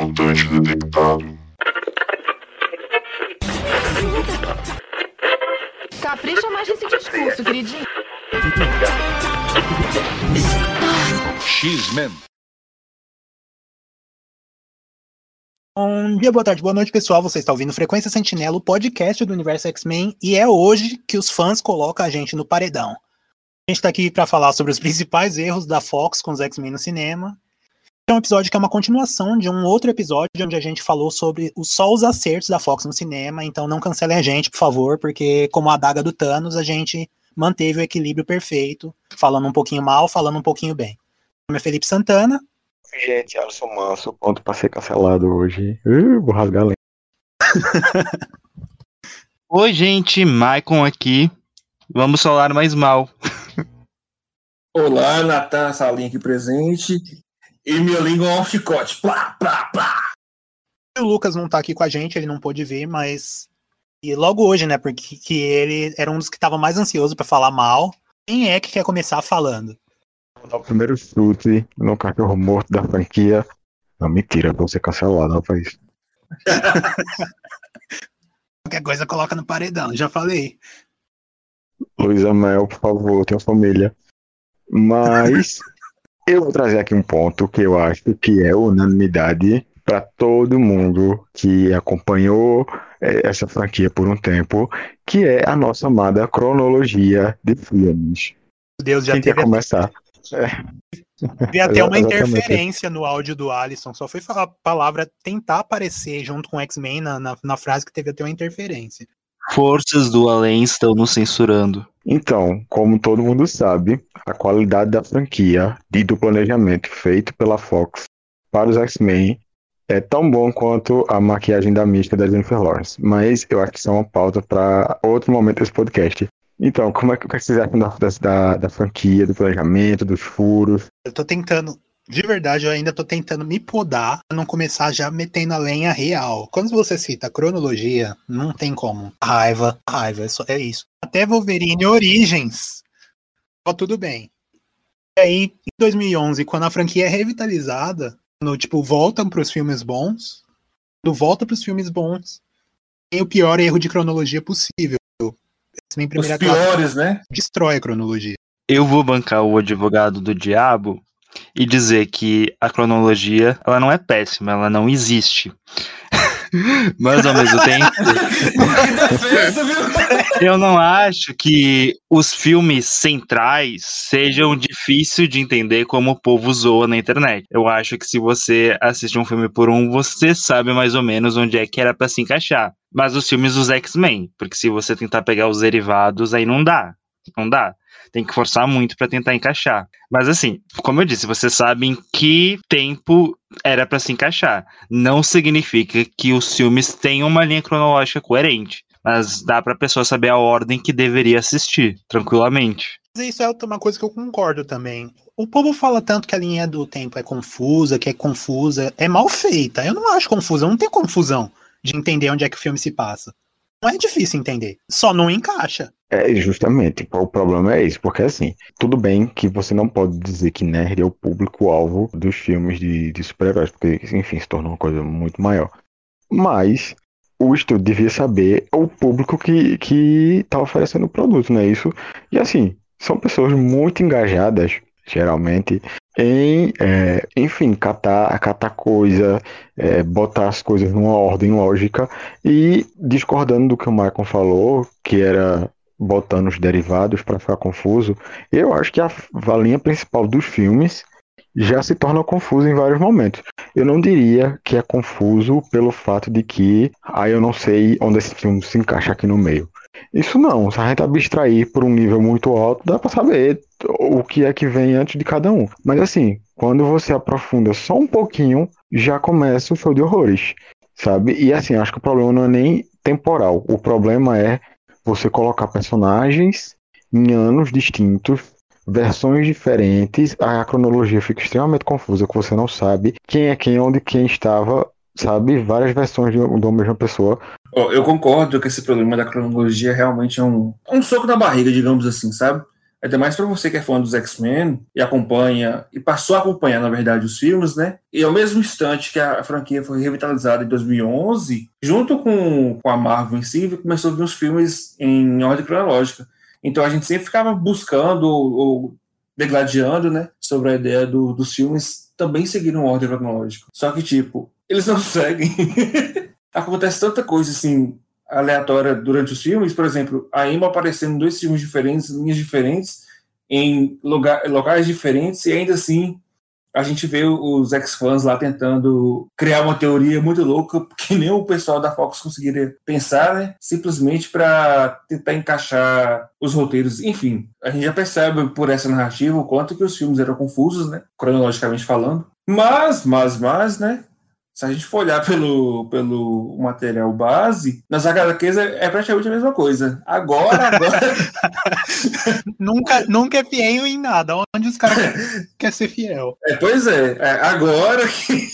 Mutante detectado. Capricha mais nesse discurso, queridinho. X-Men. Bom dia, boa tarde, boa noite, pessoal. Você está ouvindo Frequência Sentinela, o podcast do universo X-Men, e é hoje que os fãs colocam a gente no paredão. A gente está aqui para falar sobre os principais erros da Fox com os X-Men no cinema. É um episódio que é uma continuação de um outro episódio onde a gente falou sobre os, só os acertos da Fox no cinema, então não cancelem a gente, por favor, porque como a adaga do Thanos, a gente manteve o equilíbrio perfeito, falando um pouquinho mal, falando um pouquinho bem. Meu nome é Felipe Santana. Gente, Alisson Manso, ponto pra ser cancelado hoje. Uh, vou rasgar a lenda. Oi, gente, Maicon aqui. Vamos falar mais mal. Olá, Natan, salinha aqui presente. E minha língua é um chicote. Plá, plá, plá. O Lucas não tá aqui com a gente, ele não pôde vir, mas. E logo hoje, né? Porque que ele era um dos que tava mais ansioso para falar mal. Quem é que quer começar falando? Vou dar o primeiro chute no cachorro morto da franquia. Não, mentira, vou ser cancelado, rapaz. Qualquer coisa coloca no paredão, já falei. Luísa Mel, por favor, tenha família. Mas eu vou trazer aqui um ponto que eu acho que é unanimidade para todo mundo que acompanhou eh, essa franquia por um tempo, que é a nossa amada cronologia de filmes. Deus já Quem teve quer começar? É, Devia ter uma interferência no áudio do Alisson. Só foi falar a palavra tentar aparecer junto com o X-Men na, na, na frase que teve até uma interferência. Forças do além estão nos censurando. Então, como todo mundo sabe, a qualidade da franquia e do planejamento feito pela Fox para os X-Men é tão bom quanto a maquiagem da mística da Jennifer Lawrence. Mas eu acho que isso é uma pauta para outro momento desse podcast. Então, como é que vocês acham da, da, da franquia, do planejamento, dos furos? Eu tô tentando, de verdade, eu ainda tô tentando me podar pra não começar já metendo a lenha real. Quando você cita a cronologia, não tem como. Raiva, raiva, é, só, é isso. Até Wolverine Origins, ó, tudo bem. E aí, em 2011, quando a franquia é revitalizada, no tipo, voltam pros filmes bons, quando volta pros filmes bons, tem o pior erro de cronologia possível. Os primeira classe piores, né? destrói a cronologia. Eu vou bancar o advogado do diabo e dizer que a cronologia ela não é péssima, ela não existe. Mas ao mesmo tempo, eu não acho que os filmes centrais sejam difíceis de entender como o povo zoa na internet. Eu acho que se você assiste um filme por um, você sabe mais ou menos onde é que era pra se encaixar. Mas os filmes dos X-Men, porque se você tentar pegar os derivados, aí não dá. Não dá. Tem que forçar muito pra tentar encaixar. Mas assim, como eu disse, você sabe em que tempo era pra se encaixar. Não significa que os filmes tenham uma linha cronológica coerente. Mas dá pra pessoa saber a ordem que deveria assistir, tranquilamente. Isso é uma coisa que eu concordo também. O povo fala tanto que a linha do tempo é confusa, que é confusa. É mal feita. Eu não acho confusa, não tem confusão de entender onde é que o filme se passa. Não é difícil entender. Só não encaixa. É, justamente, o problema é esse, porque assim, tudo bem que você não pode dizer que nerd é o público-alvo dos filmes de, de super-heróis, porque, enfim, se tornou uma coisa muito maior. Mas o estúdio devia saber o público que, que tá oferecendo o produto, não é isso? E assim, são pessoas muito engajadas, geralmente, em, é, enfim, catar, catar coisa, é, botar as coisas numa ordem lógica e discordando do que o Michael falou, que era botando os derivados para ficar confuso, eu acho que a, a linha principal dos filmes já se torna confusa em vários momentos. Eu não diria que é confuso pelo fato de que, ah, eu não sei onde esse filme se encaixa aqui no meio. Isso não, se a gente abstrair por um nível muito alto, dá para saber o que é que vem antes de cada um. Mas assim, quando você aprofunda só um pouquinho, já começa o show de horrores, sabe? E assim, acho que o problema não é nem temporal. O problema é você colocar personagens em anos distintos, versões diferentes, a cronologia fica extremamente confusa, que você não sabe quem é quem, onde quem estava, sabe? Várias versões de uma mesma pessoa. Eu concordo que esse problema da cronologia realmente é um, um soco na barriga, digamos assim, sabe? Ainda mais para você que é fã dos X-Men e acompanha, e passou a acompanhar, na verdade, os filmes, né? E ao mesmo instante que a franquia foi revitalizada em 2011, junto com, com a Marvel em si, começou a vir os filmes em ordem cronológica. Então a gente sempre ficava buscando ou, ou degladiando, né, sobre a ideia do, dos filmes também seguiram ordem cronológica. Só que, tipo, eles não seguem. Acontece tanta coisa, assim, aleatória durante os filmes. Por exemplo, a Emma aparecendo em dois filmes diferentes, linhas diferentes, em lugar, locais diferentes, e ainda assim a gente vê os ex-fãs lá tentando criar uma teoria muito louca que nem o pessoal da Fox conseguiria pensar, né? Simplesmente para tentar encaixar os roteiros. Enfim, a gente já percebe por essa narrativa o quanto que os filmes eram confusos, né? Cronologicamente falando. Mas, mas, mas, né? Se a gente for olhar pelo, pelo material base, nas HQs é, é praticamente a mesma coisa. Agora, agora. nunca, nunca é fiel em nada. Onde os caras querem quer ser fiel? É, pois é, é, agora que.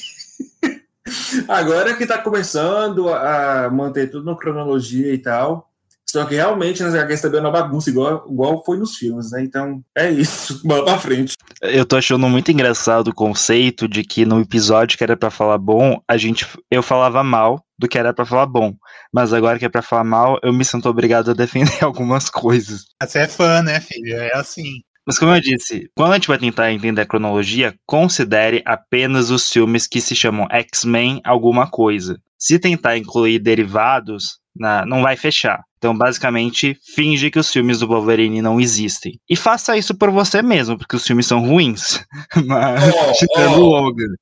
agora que tá começando a manter tudo na cronologia e tal. Só que realmente nas HQs também é uma bagunça, igual, igual foi nos filmes, né? Então é isso, bola pra frente. Eu tô achando muito engraçado o conceito de que no episódio que era para falar bom, a gente eu falava mal do que era para falar bom. Mas agora que é para falar mal, eu me sinto obrigado a defender algumas coisas. Você é fã, né, filho? É assim. Mas como eu disse, quando a gente vai tentar entender a cronologia, considere apenas os filmes que se chamam X-Men alguma coisa. Se tentar incluir derivados, na, não vai fechar. Então, basicamente, finge que os filmes do Wolverine não existem. E faça isso por você mesmo, porque os filmes são ruins. Mas, oh, tirando oh, Logan.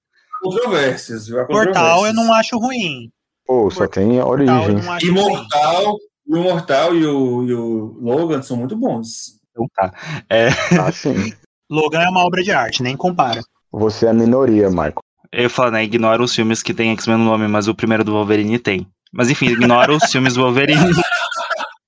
Controvérsias, viu? Portal eu não acho ruim. Pô, só tem origem. Imortal, o Imortal e o, e o Logan são muito bons. Então tá. É... Ah, sim. Logan é uma obra de arte, nem compara. Você é a minoria, Michael. Eu falo, né? Ignora os filmes que tem X-Men no nome, mas o primeiro do Wolverine tem. Mas enfim, ignora os filmes Wolverine.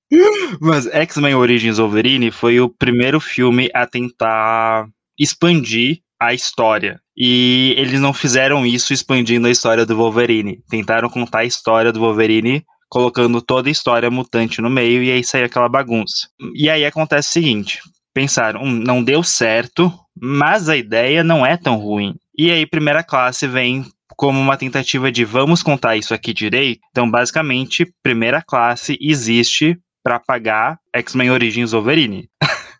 Mas X-Men Origins Wolverine foi o primeiro filme a tentar expandir a história. E eles não fizeram isso expandindo a história do Wolverine. Tentaram contar a história do Wolverine colocando toda a história mutante no meio e aí saiu aquela bagunça. E aí acontece o seguinte: pensaram, hum, não deu certo, mas a ideia não é tão ruim. E aí, primeira classe vem como uma tentativa de vamos contar isso aqui direito. Então, basicamente, primeira classe existe para pagar X-Men Origins Wolverine.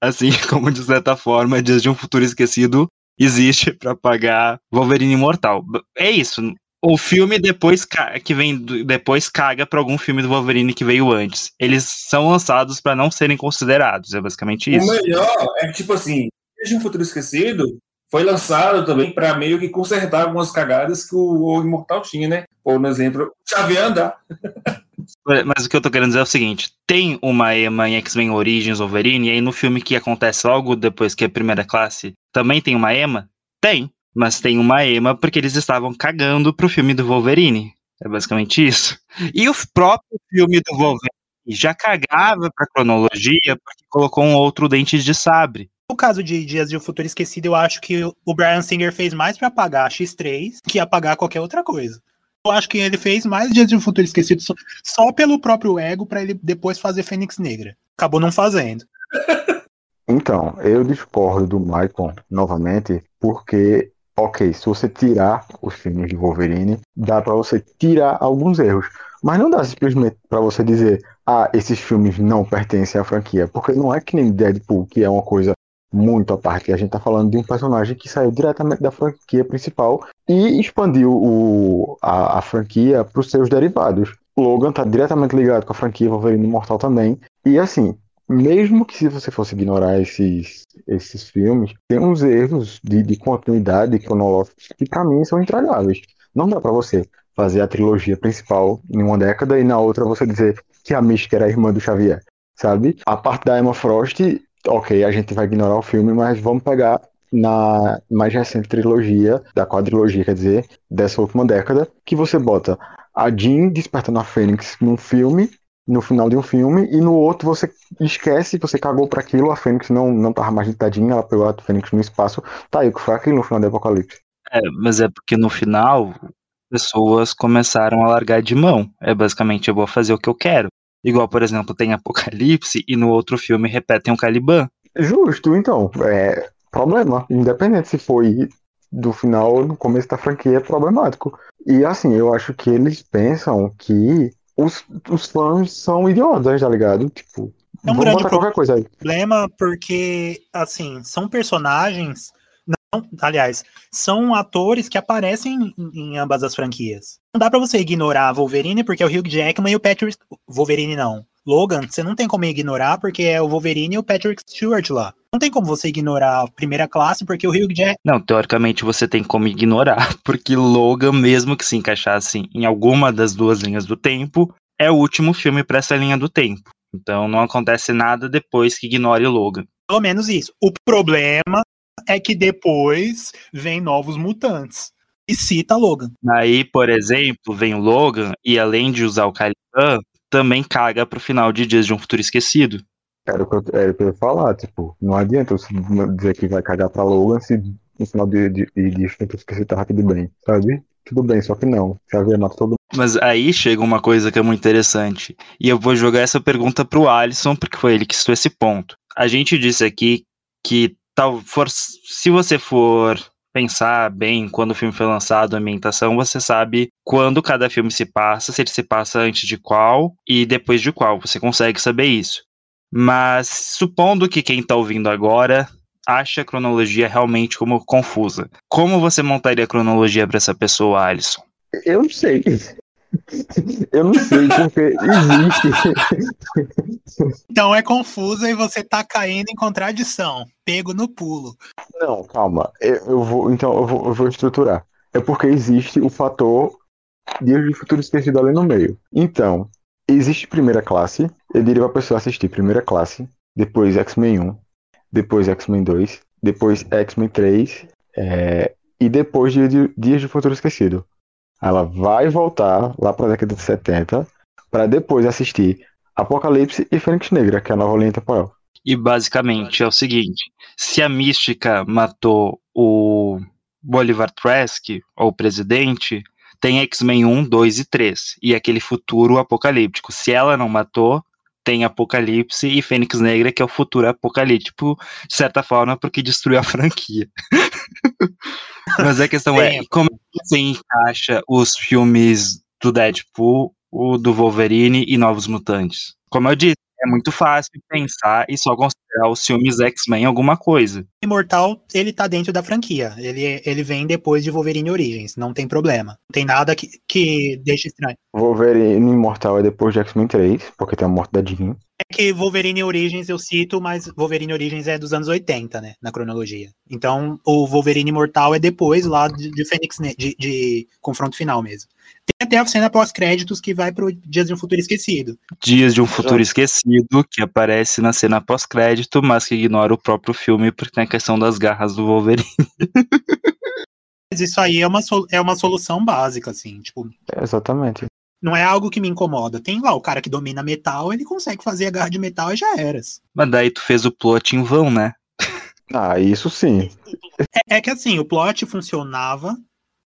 assim como, de certa forma, Dias de um Futuro Esquecido existe para pagar Wolverine Imortal. É isso. O filme depois que vem depois caga para algum filme do Wolverine que veio antes. Eles são lançados para não serem considerados, é basicamente isso. O melhor é que tipo assim, Dias de um Futuro Esquecido foi lançado também para meio que consertar algumas cagadas que o, Imortal tinha, né? Por exemplo, Xavier andar. Mas o que eu tô querendo dizer é o seguinte: tem uma Emma em X-Men Origins Wolverine, e aí no filme que acontece logo depois que é primeira classe, também tem uma Emma? Tem. Mas tem uma Emma porque eles estavam cagando pro filme do Wolverine. É basicamente isso. E o próprio filme do Wolverine já cagava pra cronologia porque colocou um outro dente de sabre. No caso de Dias de um Futuro Esquecido, eu acho que o Brian Singer fez mais para apagar a X3 que apagar qualquer outra coisa. Eu acho que ele fez mais Dias de um Futuro Esquecido só, só pelo próprio ego para ele depois fazer Fênix Negra. Acabou não fazendo. Então, eu discordo do Michael novamente, porque, ok, se você tirar os filmes de Wolverine, dá para você tirar alguns erros. Mas não dá simplesmente para você dizer, ah, esses filmes não pertencem à franquia. Porque não é que nem Deadpool, que é uma coisa muito à parte. A gente tá falando de um personagem que saiu diretamente da franquia principal e expandiu o, a, a franquia para os seus derivados. Logan tá diretamente ligado com a franquia Wolverine Imortal também. E assim, mesmo que se você fosse ignorar esses, esses filmes, tem uns erros de, de continuidade cronológicos que para mim são intragáveis. Não dá para você fazer a trilogia principal em uma década e na outra você dizer que a Mística era a irmã do Xavier, sabe? A parte da Emma Frost ok, a gente vai ignorar o filme, mas vamos pegar na mais recente trilogia, da quadrilogia, quer dizer, dessa última década, que você bota a Jean despertando a Fênix num filme, no final de um filme, e no outro você esquece, você cagou para aquilo, a Fênix não, não tava mais ditadinha, ela pegou a Fênix no espaço, tá aí, o que foi aquilo no final do Apocalipse. É, mas é porque no final, pessoas começaram a largar de mão. É basicamente, eu vou fazer o que eu quero. Igual, por exemplo, tem Apocalipse e no outro filme repetem o Caliban. Justo, então. É problema. Independente se foi do final no começo da franquia, é problemático. E assim, eu acho que eles pensam que os, os fãs são idiotas, tá ligado? Tipo, É um grande problema porque, assim, são personagens. Aliás, são atores que aparecem em, em ambas as franquias. Não dá pra você ignorar Wolverine porque é o Hugh Jackman e o Patrick. Wolverine não. Logan, você não tem como ignorar porque é o Wolverine e o Patrick Stewart lá. Não tem como você ignorar a primeira classe porque o Hugh Jackman. Não, teoricamente você tem como ignorar, porque Logan, mesmo que se encaixasse em alguma das duas linhas do tempo, é o último filme para essa linha do tempo. Então não acontece nada depois que ignore Logan. Pelo menos isso. O problema é que depois vem novos mutantes. E cita Logan. Aí, por exemplo, vem o Logan e além de usar o Caliban, também caga pro final de Dias de um Futuro Esquecido. Era o que eu, era o que eu ia falar, tipo, não adianta você dizer que vai cagar pra Logan se no final de, de, de, de eu esqueci tá tudo bem, sabe? Tudo bem, só que não. Xavier mata todo mundo. Mas aí chega uma coisa que é muito interessante. E eu vou jogar essa pergunta pro Alisson, porque foi ele que citou esse ponto. A gente disse aqui que tal for, se você for pensar bem quando o filme foi lançado, a ambientação, você sabe quando cada filme se passa, se ele se passa antes de qual e depois de qual. Você consegue saber isso. Mas supondo que quem tá ouvindo agora acha a cronologia realmente como confusa. Como você montaria a cronologia para essa pessoa, Alisson? Eu não sei. Eu não sei porque existe. Então é confusa e você tá caindo em contradição. Pego no pulo. Não, calma. Eu, eu vou, então eu vou, eu vou estruturar. É porque existe o fator Dias de Futuro Esquecido ali no meio. Então, existe primeira classe. Eu diria pra pessoa assistir primeira classe, depois X-Men 1, depois X-Men 2, depois X-Men 3, é, e depois Dia de- Dias de Futuro Esquecido. Ela vai voltar lá pra década de 70 para depois assistir Apocalipse e Fênix Negra, que é a nova linha temporal. E basicamente é o seguinte: se a Mística matou o Bolivar Trask, ou o presidente, tem X-Men 1, 2 e 3. E aquele futuro apocalíptico. Se ela não matou, tem Apocalipse e Fênix Negra, que é o futuro apocalíptico, de certa forma, porque destruiu a franquia. Mas a questão é, Sim. como é que você encaixa os filmes do Deadpool, o do Wolverine e Novos Mutantes? Como eu disse, é muito fácil pensar e só considerar os filmes X-Men alguma coisa. Imortal, ele tá dentro da franquia. Ele, ele vem depois de Wolverine Origins. Não tem problema. Não tem nada que, que deixe estranho. Wolverine Imortal é depois de X-Men 3, porque tem a morte da Jean. É que Wolverine Origins eu cito, mas Wolverine Origins é dos anos 80, né? Na cronologia. Então, o Wolverine Imortal é depois lá de, de Fênix, Ne- de, de confronto final mesmo. Tem até a cena pós-créditos que vai pro Dias de um Futuro Esquecido. Dias de um Futuro Esquecido, que aparece na cena pós-crédito, mas que ignora o próprio filme porque tem a questão das garras do Wolverine. Mas isso aí é uma, é uma solução básica, assim. Tipo, É, exatamente. Não é algo que me incomoda. Tem lá o cara que domina metal, ele consegue fazer a garra de metal e já eras. Mas daí tu fez o plot em vão, né? Ah, isso sim. É, é que assim, o plot funcionava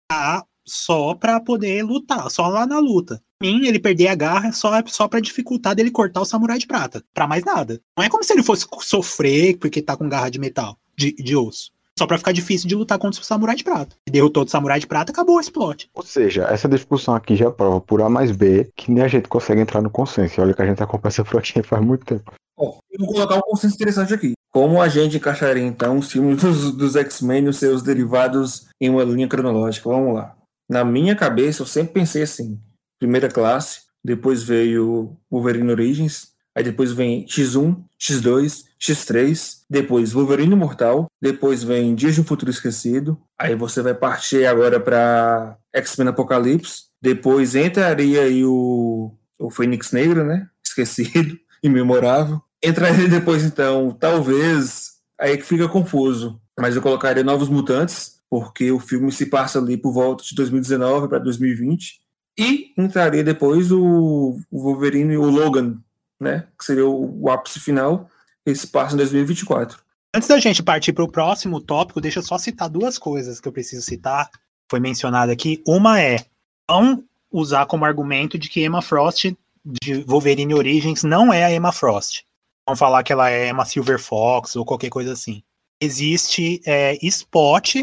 pra- só pra poder lutar, só lá na luta. Mim, ele perder a garra só, só pra dificultar dele cortar o samurai de prata. Pra mais nada. Não é como se ele fosse sofrer porque tá com garra de metal, de, de osso. Só pra ficar difícil de lutar contra o samurai de prata. Derrotou o samurai de prata, acabou esse plot. Ou seja, essa discussão aqui já prova por A mais B que nem a gente consegue entrar no consenso. E Olha que a gente acompanha essa franquia faz muito tempo. Bom, eu vou colocar um consenso interessante aqui. Como a gente encaixaria, então, os filmes dos, dos X-Men e os seus derivados em uma linha cronológica? Vamos lá. Na minha cabeça, eu sempre pensei assim: primeira classe, depois veio Wolverine Origins, aí depois vem X1, X2, X3, depois Wolverine Imortal, depois vem Dias de um Futuro Esquecido, aí você vai partir agora para X-Men Apocalipse, depois entraria aí o, o Fênix Negra, né? Esquecido, imemorável. Entraria depois, então, talvez, aí que fica confuso, mas eu colocaria Novos Mutantes, porque o filme se passa ali por volta de 2019 para 2020, e entraria depois o, o Wolverine e o Logan, né? Que seria o, o ápice final, que se passa em 2024. Antes da gente partir para o próximo tópico, deixa eu só citar duas coisas que eu preciso citar. Foi mencionado aqui. Uma é não usar como argumento de que Emma Frost de Wolverine Origins não é a Emma Frost. Vão falar que ela é Emma Silver Fox ou qualquer coisa assim. Existe é, spot,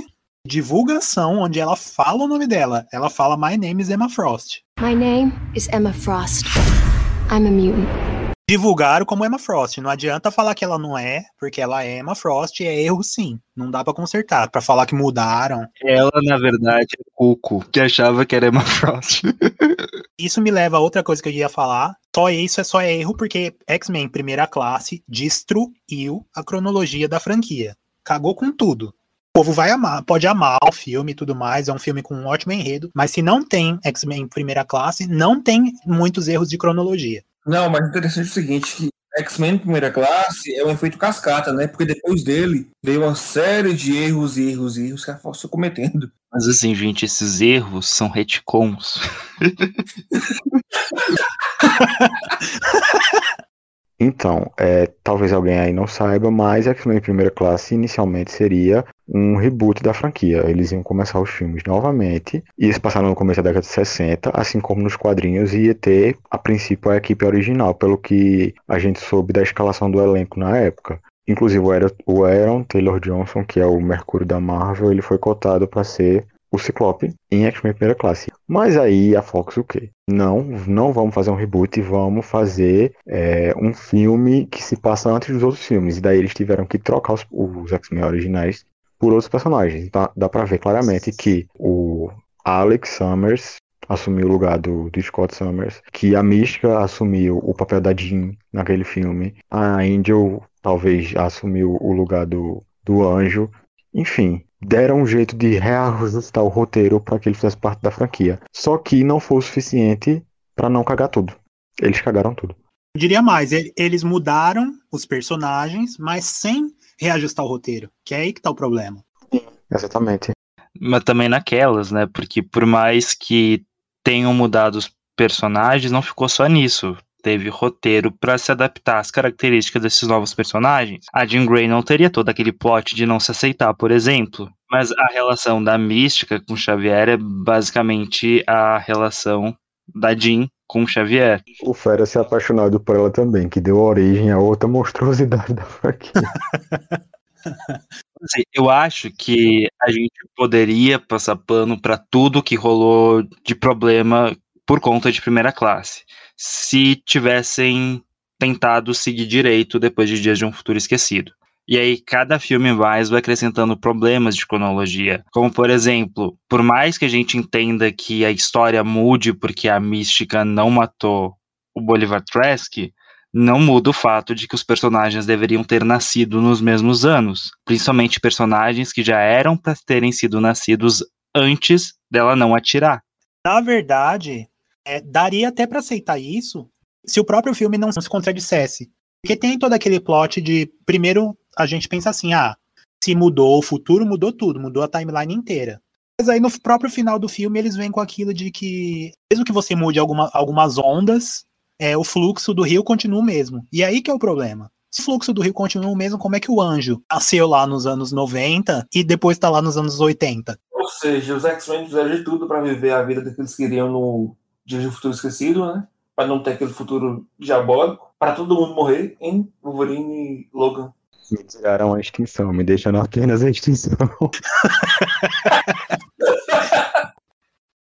divulgação, onde ela fala o nome dela. Ela fala My name is Emma Frost. My name is Emma Frost. I'm a mutant divulgaram como Emma Frost. Não adianta falar que ela não é, porque ela é Emma Frost e é erro sim. Não dá para consertar. Para falar que mudaram. Ela, na verdade, é Cuco, que achava que era Emma Frost. isso me leva a outra coisa que eu ia falar. Só isso é só erro porque X-Men primeira classe destruiu a cronologia da franquia. Cagou com tudo. O povo vai amar, pode amar o filme e tudo mais, é um filme com um ótimo enredo, mas se não tem X-Men primeira classe, não tem muitos erros de cronologia. Não, mas interessante é o seguinte, que X-Men primeira classe é um efeito cascata, né? Porque depois dele veio uma série de erros e erros e erros que a Fox cometendo. Mas assim, gente, esses erros são retcons. Então, é, talvez alguém aí não saiba, mas X-Men Primeira Classe inicialmente seria um reboot da franquia. Eles iam começar os filmes novamente, ia se passar no começo da década de 60, assim como nos quadrinhos, ia ter, a princípio, a equipe original, pelo que a gente soube da escalação do elenco na época. Inclusive o Aaron Taylor Johnson, que é o Mercúrio da Marvel, ele foi cotado para ser o Ciclope em X-Men Primeira Classe. Mas aí a Fox o quê? Não, não vamos fazer um reboot, vamos fazer é, um filme que se passa antes dos outros filmes. E daí eles tiveram que trocar os, os X-Men originais por outros personagens. Então, dá pra ver claramente que o Alex Summers assumiu o lugar do, do Scott Summers, que a Mística assumiu o papel da Jean naquele filme, a Angel talvez assumiu o lugar do, do Anjo. Enfim, deram um jeito de reajustar o roteiro para que ele fizesse parte da franquia. Só que não foi o suficiente para não cagar tudo. Eles cagaram tudo. Eu diria mais, eles mudaram os personagens, mas sem reajustar o roteiro, que é aí que tá o problema. Exatamente. Mas também naquelas, né? Porque por mais que tenham mudado os personagens, não ficou só nisso teve roteiro para se adaptar às características desses novos personagens. A Jean Grey não teria todo aquele plot de não se aceitar, por exemplo. Mas a relação da mística com Xavier é basicamente a relação da Jean com Xavier. O Fera se apaixonado por ela também, que deu origem a outra monstruosidade da franquia. Assim, eu acho que a gente poderia passar pano para tudo que rolou de problema por conta de primeira classe se tivessem tentado seguir direito depois de Dias de um Futuro Esquecido. E aí, cada filme mais vai acrescentando problemas de cronologia. Como, por exemplo, por mais que a gente entenda que a história mude porque a mística não matou o Bolivar Trask, não muda o fato de que os personagens deveriam ter nascido nos mesmos anos. Principalmente personagens que já eram para terem sido nascidos antes dela não atirar. Na verdade, é, daria até para aceitar isso se o próprio filme não se contradissesse. Porque tem todo aquele plot de, primeiro, a gente pensa assim, ah, se mudou o futuro, mudou tudo, mudou a timeline inteira. Mas aí no próprio final do filme eles vêm com aquilo de que, mesmo que você mude alguma, algumas ondas, é, o fluxo do rio continua o mesmo. E aí que é o problema. Se o fluxo do rio continua o mesmo, como é que o anjo nasceu lá nos anos 90 e depois tá lá nos anos 80? Ou seja, os X-Men fizeram de tudo para viver a vida que eles queriam no Dias do Futuro Esquecido, né? Para não ter aquele futuro diabólico, para todo mundo morrer em Wolverine e Logan. Me tiraram a extinção, me deixando apenas a extinção.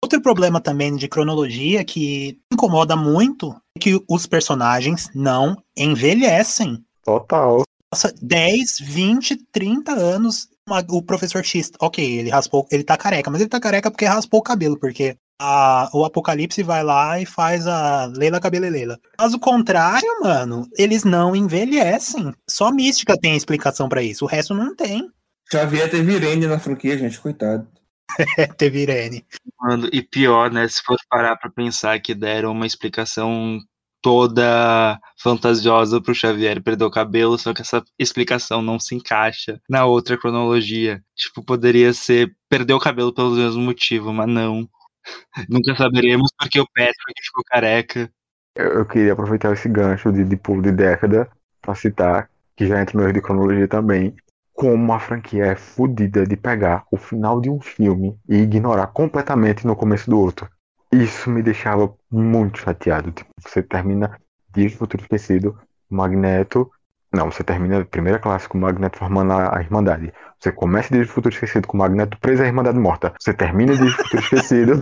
Outro problema também de cronologia que incomoda muito é que os personagens não envelhecem. Total. Nossa, 10, 20, 30 anos. O professor X, ok, ele raspou, ele tá careca, mas ele tá careca porque raspou o cabelo, porque a, o Apocalipse vai lá e faz a Leila Cabelelela. Mas o contrário, mano, eles não envelhecem. Só Mística tem explicação para isso, o resto não tem. Xavier teve Irene na franquia, gente, coitado. teve Irene. Mano, e pior, né, se for parar pra pensar que deram uma explicação toda fantasiosa pro Xavier perder o cabelo, só que essa explicação não se encaixa na outra cronologia. Tipo, poderia ser perder o cabelo pelo mesmo motivo, mas não. Nunca saberemos porque o Patrick ficou careca. Eu, eu queria aproveitar esse gancho de, de pulo de década para citar, que já entra no erro de cronologia também, como a franquia é fodida de pegar o final de um filme e ignorar completamente no começo do outro. Isso me deixava muito chateado. Tipo, você termina Dias do Futuro Esquecido, Magneto. Não, você termina a primeira classe com o Magneto formando a, a Irmandade. Você começa Dias do Futuro Esquecido com o Magneto preso à Irmandade Morta. Você termina Dias do Futuro Esquecido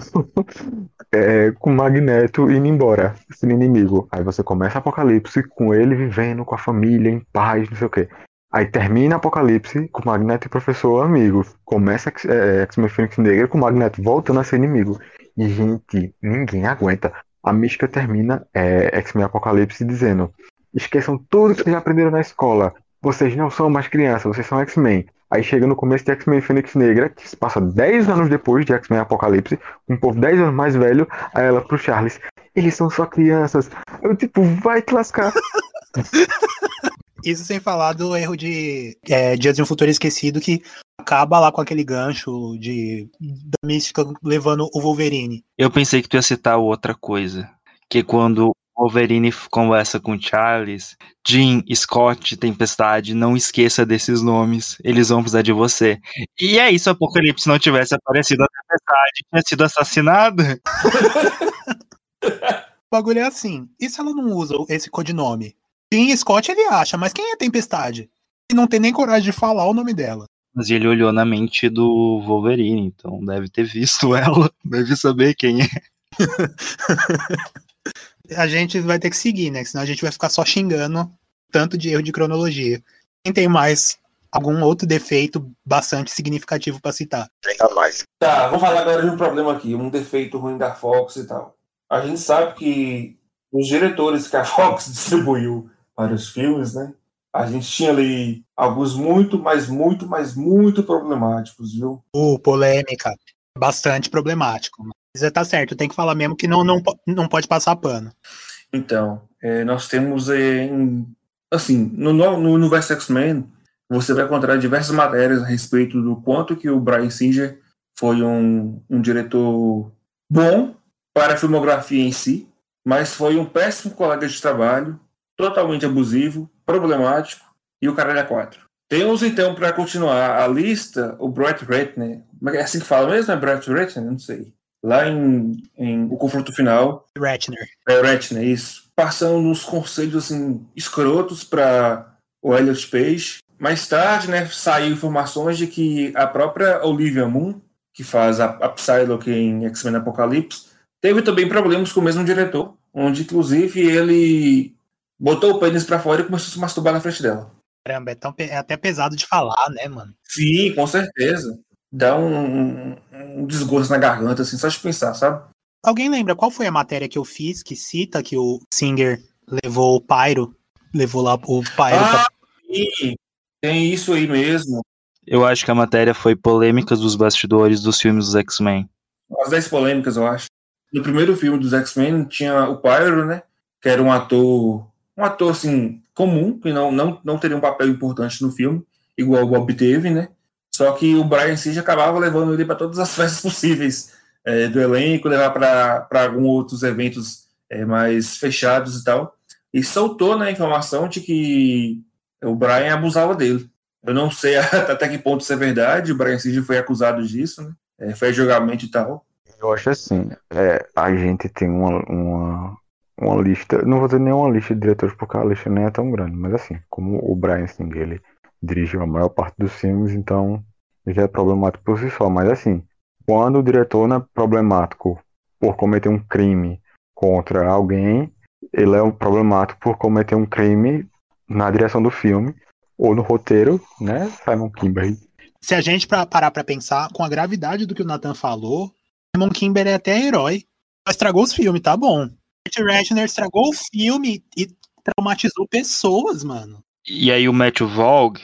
é, com o Magneto indo embora, sendo inimigo. Aí você começa Apocalipse com ele vivendo com a família, em paz, não sei o quê. Aí termina Apocalipse com Magneto e professor amigo. Começa é, X-Men Fênix Negra com Magneto voltando a ser inimigo. E, gente, ninguém aguenta. A mística termina é, X-Men Apocalipse dizendo: esqueçam tudo que vocês aprenderam na escola. Vocês não são mais crianças, vocês são X-Men. Aí chega no começo de X-Men Fênix Negra, que se passa 10 anos depois de X-Men Apocalipse, um povo 10 anos mais velho, aí ela pro Charles, eles são só crianças. Eu tipo, vai te lascar. Isso sem falar do erro de é, Dias de um Futuro Esquecido, que acaba lá com aquele gancho de da mística levando o Wolverine. Eu pensei que tu ia citar outra coisa. Que quando o Wolverine conversa com Charles, Jean, Scott, Tempestade, não esqueça desses nomes, eles vão precisar de você. E é isso, Apocalipse não tivesse aparecido a Tempestade, tinha sido assassinada. o bagulho é assim, e se ela não usa esse codinome? Jean Scott ele acha, mas quem é Tempestade? E não tem nem coragem de falar o nome dela. Mas ele olhou na mente do Wolverine, então deve ter visto ela, deve saber quem é. a gente vai ter que seguir, né? Senão a gente vai ficar só xingando tanto de erro de cronologia. Quem tem mais algum outro defeito bastante significativo para citar? Ainda mais. Tá, vamos falar agora de um problema aqui, um defeito ruim da Fox e tal. A gente sabe que os diretores que a Fox distribuiu para os filmes, né? A gente tinha ali alguns muito, mas muito, mas muito problemáticos, viu? Uh, polêmica. Bastante problemático. Mas tá certo, tem que falar mesmo que não, não, não pode passar pano. Então, é, nós temos é, assim, no, no universo X-Men, você vai encontrar diversas matérias a respeito do quanto que o Brian Singer foi um, um diretor bom para a filmografia em si, mas foi um péssimo colega de trabalho, totalmente abusivo, problemático e o caralho é quatro. Temos então para continuar a lista o Brett Ratner, é assim que fala mesmo, é Brett Ratner? Não sei. Lá em, em O Confronto Final. Ratner. É Ratner, isso. Passando uns conselhos assim, escrotos para o Elliot Page. Mais tarde, né, saiu informações de que a própria Olivia Moon, que faz a, a Psylocke em X-Men Apocalipse, teve também problemas com o mesmo diretor, onde inclusive ele botou o pênis para fora e começou a se masturbar na frente dela. Caramba, é, tão, é até pesado de falar, né, mano? Sim, com certeza. Dá um, um desgosto na garganta, assim, só de pensar, sabe? Alguém lembra qual foi a matéria que eu fiz que cita que o Singer levou o Pyro? Levou lá o Pyro. Ah, pra... sim, tem isso aí mesmo. Eu acho que a matéria foi polêmicas dos bastidores dos filmes dos X-Men. As 10 polêmicas, eu acho. No primeiro filme dos X-Men tinha o Pyro, né? Que era um ator, um ator assim, comum, que não, não, não teria um papel importante no filme, igual o Bob teve, né? Só que o Brian Siege acabava levando ele para todas as festas possíveis é, do elenco, levar para alguns outros eventos é, mais fechados e tal. E soltou né, a informação de que o Brian abusava dele. Eu não sei até que ponto isso é verdade, o Brian Siege foi acusado disso, né? É, foi julgamento e tal. Eu acho assim, é, a gente tem uma, uma, uma lista, não vou dizer nenhuma lista de diretores porque a lista nem é tão grande, mas assim, como o Brian Singer, ele dirigiu a maior parte dos filmes, então já é problemático por si só. Mas assim, quando o diretor não é problemático por cometer um crime contra alguém, ele é um problemático por cometer um crime na direção do filme ou no roteiro, né? Simon Kimber. Se a gente pra, parar para pensar com a gravidade do que o Nathan falou, Simon Kimber é até herói. Mas estragou os filmes, tá bom. Matt Ratner estragou o filme e traumatizou pessoas, mano. E aí o Matthew Vaughn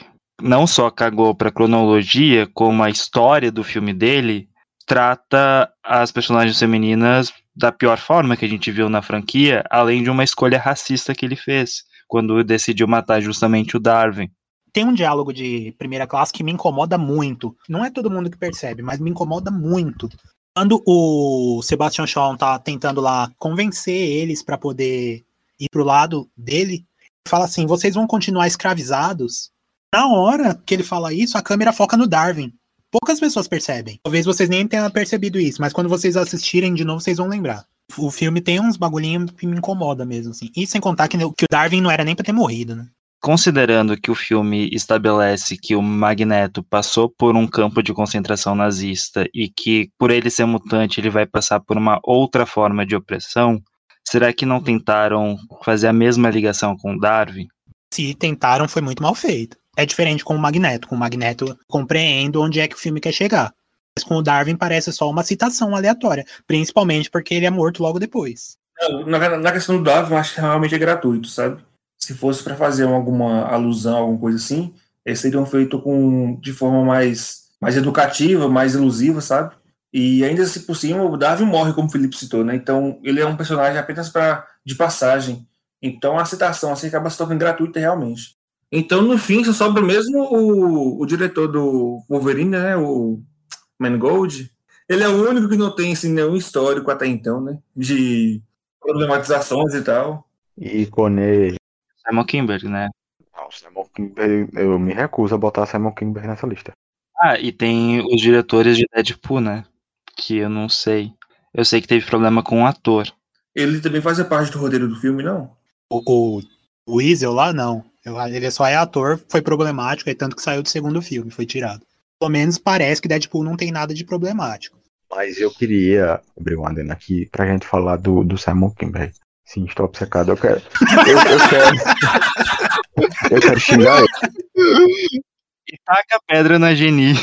não só cagou pra cronologia, como a história do filme dele trata as personagens femininas da pior forma que a gente viu na franquia, além de uma escolha racista que ele fez, quando decidiu matar justamente o Darwin. Tem um diálogo de primeira classe que me incomoda muito. Não é todo mundo que percebe, mas me incomoda muito. Quando o Sebastian Shaw tá tentando lá convencer eles para poder ir pro lado dele, fala assim: vocês vão continuar escravizados. Na hora que ele fala isso, a câmera foca no Darwin. Poucas pessoas percebem. Talvez vocês nem tenham percebido isso, mas quando vocês assistirem de novo, vocês vão lembrar. O filme tem uns bagulhinhos que me incomoda mesmo, assim. E sem contar que, que o Darwin não era nem pra ter morrido, né? Considerando que o filme estabelece que o Magneto passou por um campo de concentração nazista e que, por ele ser mutante, ele vai passar por uma outra forma de opressão, será que não tentaram fazer a mesma ligação com Darwin? Se tentaram, foi muito mal feito. É diferente com o Magneto. Com o Magneto, compreendo onde é que o filme quer chegar. Mas com o Darwin parece só uma citação aleatória, principalmente porque ele é morto logo depois. Na, na questão do Darwin, acho que realmente é gratuito, sabe? Se fosse para fazer alguma alusão, alguma coisa assim, eles seriam feito com de forma mais, mais educativa, mais ilusiva, sabe? E ainda se por cima, o Darwin morre, como o Felipe citou, né? Então, ele é um personagem apenas para de passagem. Então, a citação assim acaba se tornando gratuita realmente. Então, no fim, só sobra mesmo o, o diretor do Wolverine, né? O Mangold. Ele é o único que não tem assim, nenhum histórico até então, né? De problematizações e tal. Ícone. Simon Kimberg, né? Não, Simon Kimberg, eu me recuso a botar Simon Kimberg nessa lista. Ah, e tem os diretores de Deadpool, né? Que eu não sei. Eu sei que teve problema com o ator. Ele também fazia parte do roteiro do filme, não? O, o, o Weasel lá, não. Ele só é ator, foi problemático, é tanto que saiu do segundo filme, foi tirado. Pelo menos parece que Deadpool não tem nada de problemático. Mas eu queria abrir um adendo aqui pra gente falar do, do Simon Kimberg. Sim, estou obcecado. Eu quero. Eu, eu quero. eu quero xingar ele. E taca pedra na Geni.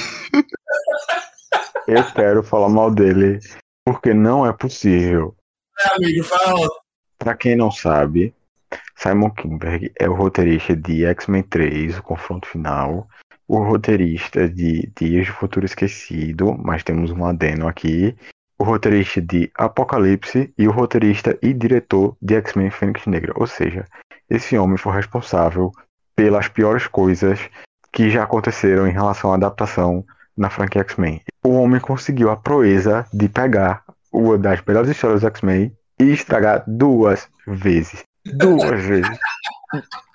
Eu quero falar mal dele. Porque não é possível. É, amigo, fala. Pra quem não sabe, Simon Kinberg é o roteirista de X-Men 3, o confronto final, o roteirista de Dias de Futuro Esquecido, mas temos um adeno aqui, o roteirista de Apocalipse e o roteirista e diretor de X-Men Fênix Negra. Ou seja, esse homem foi responsável pelas piores coisas que já aconteceram em relação à adaptação na franquia X-Men. O homem conseguiu a proeza de pegar uma das melhores histórias do X-Men e estragar duas vezes. Duas vezes.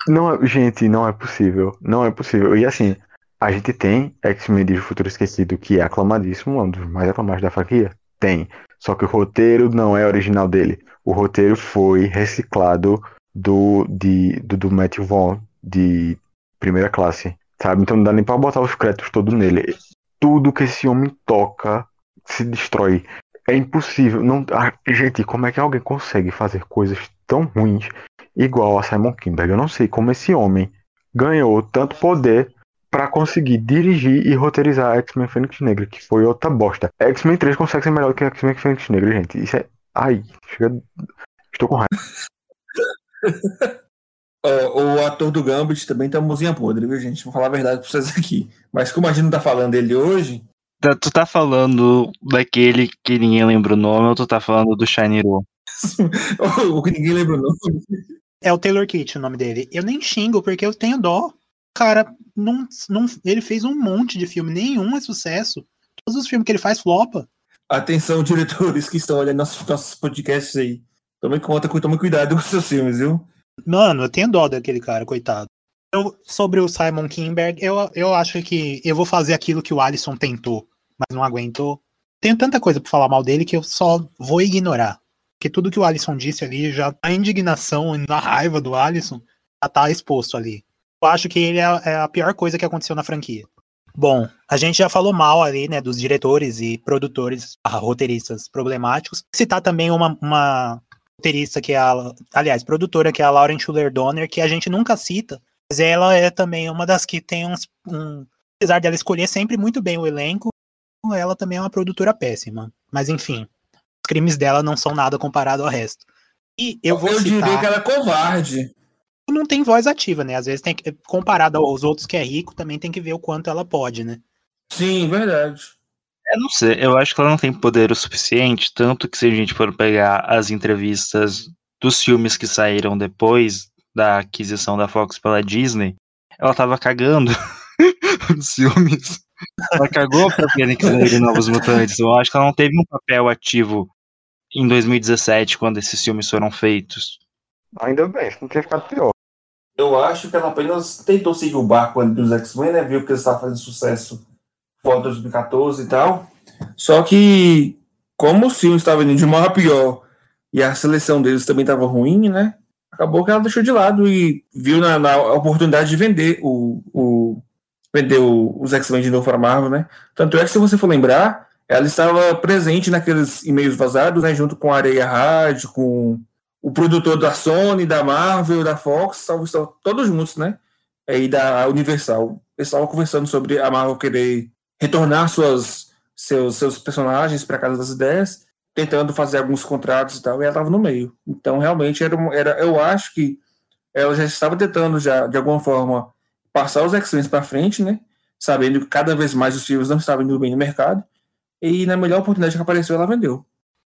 Não, é, gente, não é possível. Não é possível. E assim, a gente tem X-Men de Futuro Esquecido, que é aclamadíssimo, um dos mais aclamados da franquia. Tem. Só que o roteiro não é original dele. O roteiro foi reciclado do, de, do, do Matt Vaughn, de primeira classe. Sabe? Então não dá nem pra botar os créditos todos nele. Tudo que esse homem toca se destrói. É impossível. Não, ah, gente, como é que alguém consegue fazer coisas tão ruins igual a Simon Kinberg? Eu não sei como esse homem ganhou tanto poder para conseguir dirigir e roteirizar X-Men Fênix Negra, que foi outra bosta. X-Men 3 consegue ser melhor do que X-Men Fênix Negra, gente. Isso é. Ai, chega... estou com raiva. o ator do Gambit também tá mozinha podre, viu, gente? Vou falar a verdade pra vocês aqui. Mas como a gente não tá falando dele hoje. Tá, tu tá falando daquele que ninguém lembra o nome ou tu tá falando do Shinero? o que ninguém lembra o nome. É o Taylor Kitt o nome dele. Eu nem xingo porque eu tenho dó cara, não, não, ele fez um monte de filme, nenhum é sucesso. Todos os filmes que ele faz flopa. Atenção, diretores que estão olhando nossos, nossos podcasts aí. Tome conta, tome cuidado com seus filmes, viu? Mano, eu tenho dó daquele cara, coitado. Eu, sobre o Simon Kinberg, eu, eu acho que eu vou fazer aquilo que o Alisson tentou, mas não aguentou. Tenho tanta coisa pra falar mal dele que eu só vou ignorar. Porque tudo que o Alisson disse ali, já a indignação e a raiva do Alisson já tá exposto ali. Eu acho que ele é, é a pior coisa que aconteceu na franquia. Bom, a gente já falou mal ali, né, dos diretores e produtores, roteiristas problemáticos. Citar também uma, uma roteirista que é a, aliás, produtora que é a Lauren Schuller Donner, que a gente nunca cita, mas ela é também uma das que tem uns, um, apesar dela escolher sempre muito bem o elenco, ela também é uma produtora péssima. Mas enfim, crimes dela não são nada comparado ao resto. E eu vou eu citar... diria que ela é covarde não tem voz ativa, né? Às vezes tem que, comparado aos outros que é rico, também tem que ver o quanto ela pode, né? Sim, verdade. Eu não sei, eu acho que ela não tem poder o suficiente, tanto que se a gente for pegar as entrevistas dos filmes que saíram depois da aquisição da Fox pela Disney, ela tava cagando os filmes. Ela cagou pra Fênix Negra e Novos Mutantes. Eu acho que ela não teve um papel ativo em 2017, quando esses filmes foram feitos. Ainda bem, não tinha ficado pior. Eu acho que ela apenas tentou seguir o barco dos X-Men, né? Viu que eles estavam fazendo sucesso de 2014 e tal. Só que, como o filme estava indo de mal a pior e a seleção deles também estava ruim, né? Acabou que ela deixou de lado e viu na, na oportunidade de vender o, o vender o, os X-Men de novo para a Marvel, né? Tanto é que, se você for lembrar, ela estava presente naqueles e-mails vazados, né? Junto com a Areia Rádio, com o produtor da Sony, da Marvel, da Fox, estavam, estavam todos juntos, né? E da Universal. Eles estavam conversando sobre a Marvel querer retornar suas, seus, seus personagens para Casa das Ideias, tentando fazer alguns contratos e tal, e ela estava no meio. Então, realmente, era, era, eu acho que ela já estava tentando, já, de alguma forma, passar os X-Men para frente, né? Sabendo que cada vez mais os filmes não estavam indo bem no mercado. E na melhor oportunidade que apareceu, ela vendeu.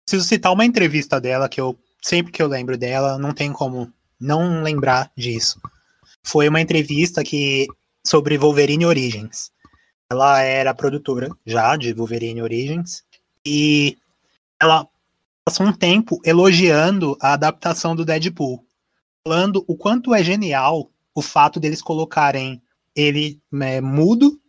Preciso citar uma entrevista dela que eu sempre que eu lembro dela, não tem como não lembrar disso. Foi uma entrevista que sobre Wolverine Origins. Ela era produtora já de Wolverine Origins e ela passou um tempo elogiando a adaptação do Deadpool, falando o quanto é genial o fato deles colocarem ele é, mudo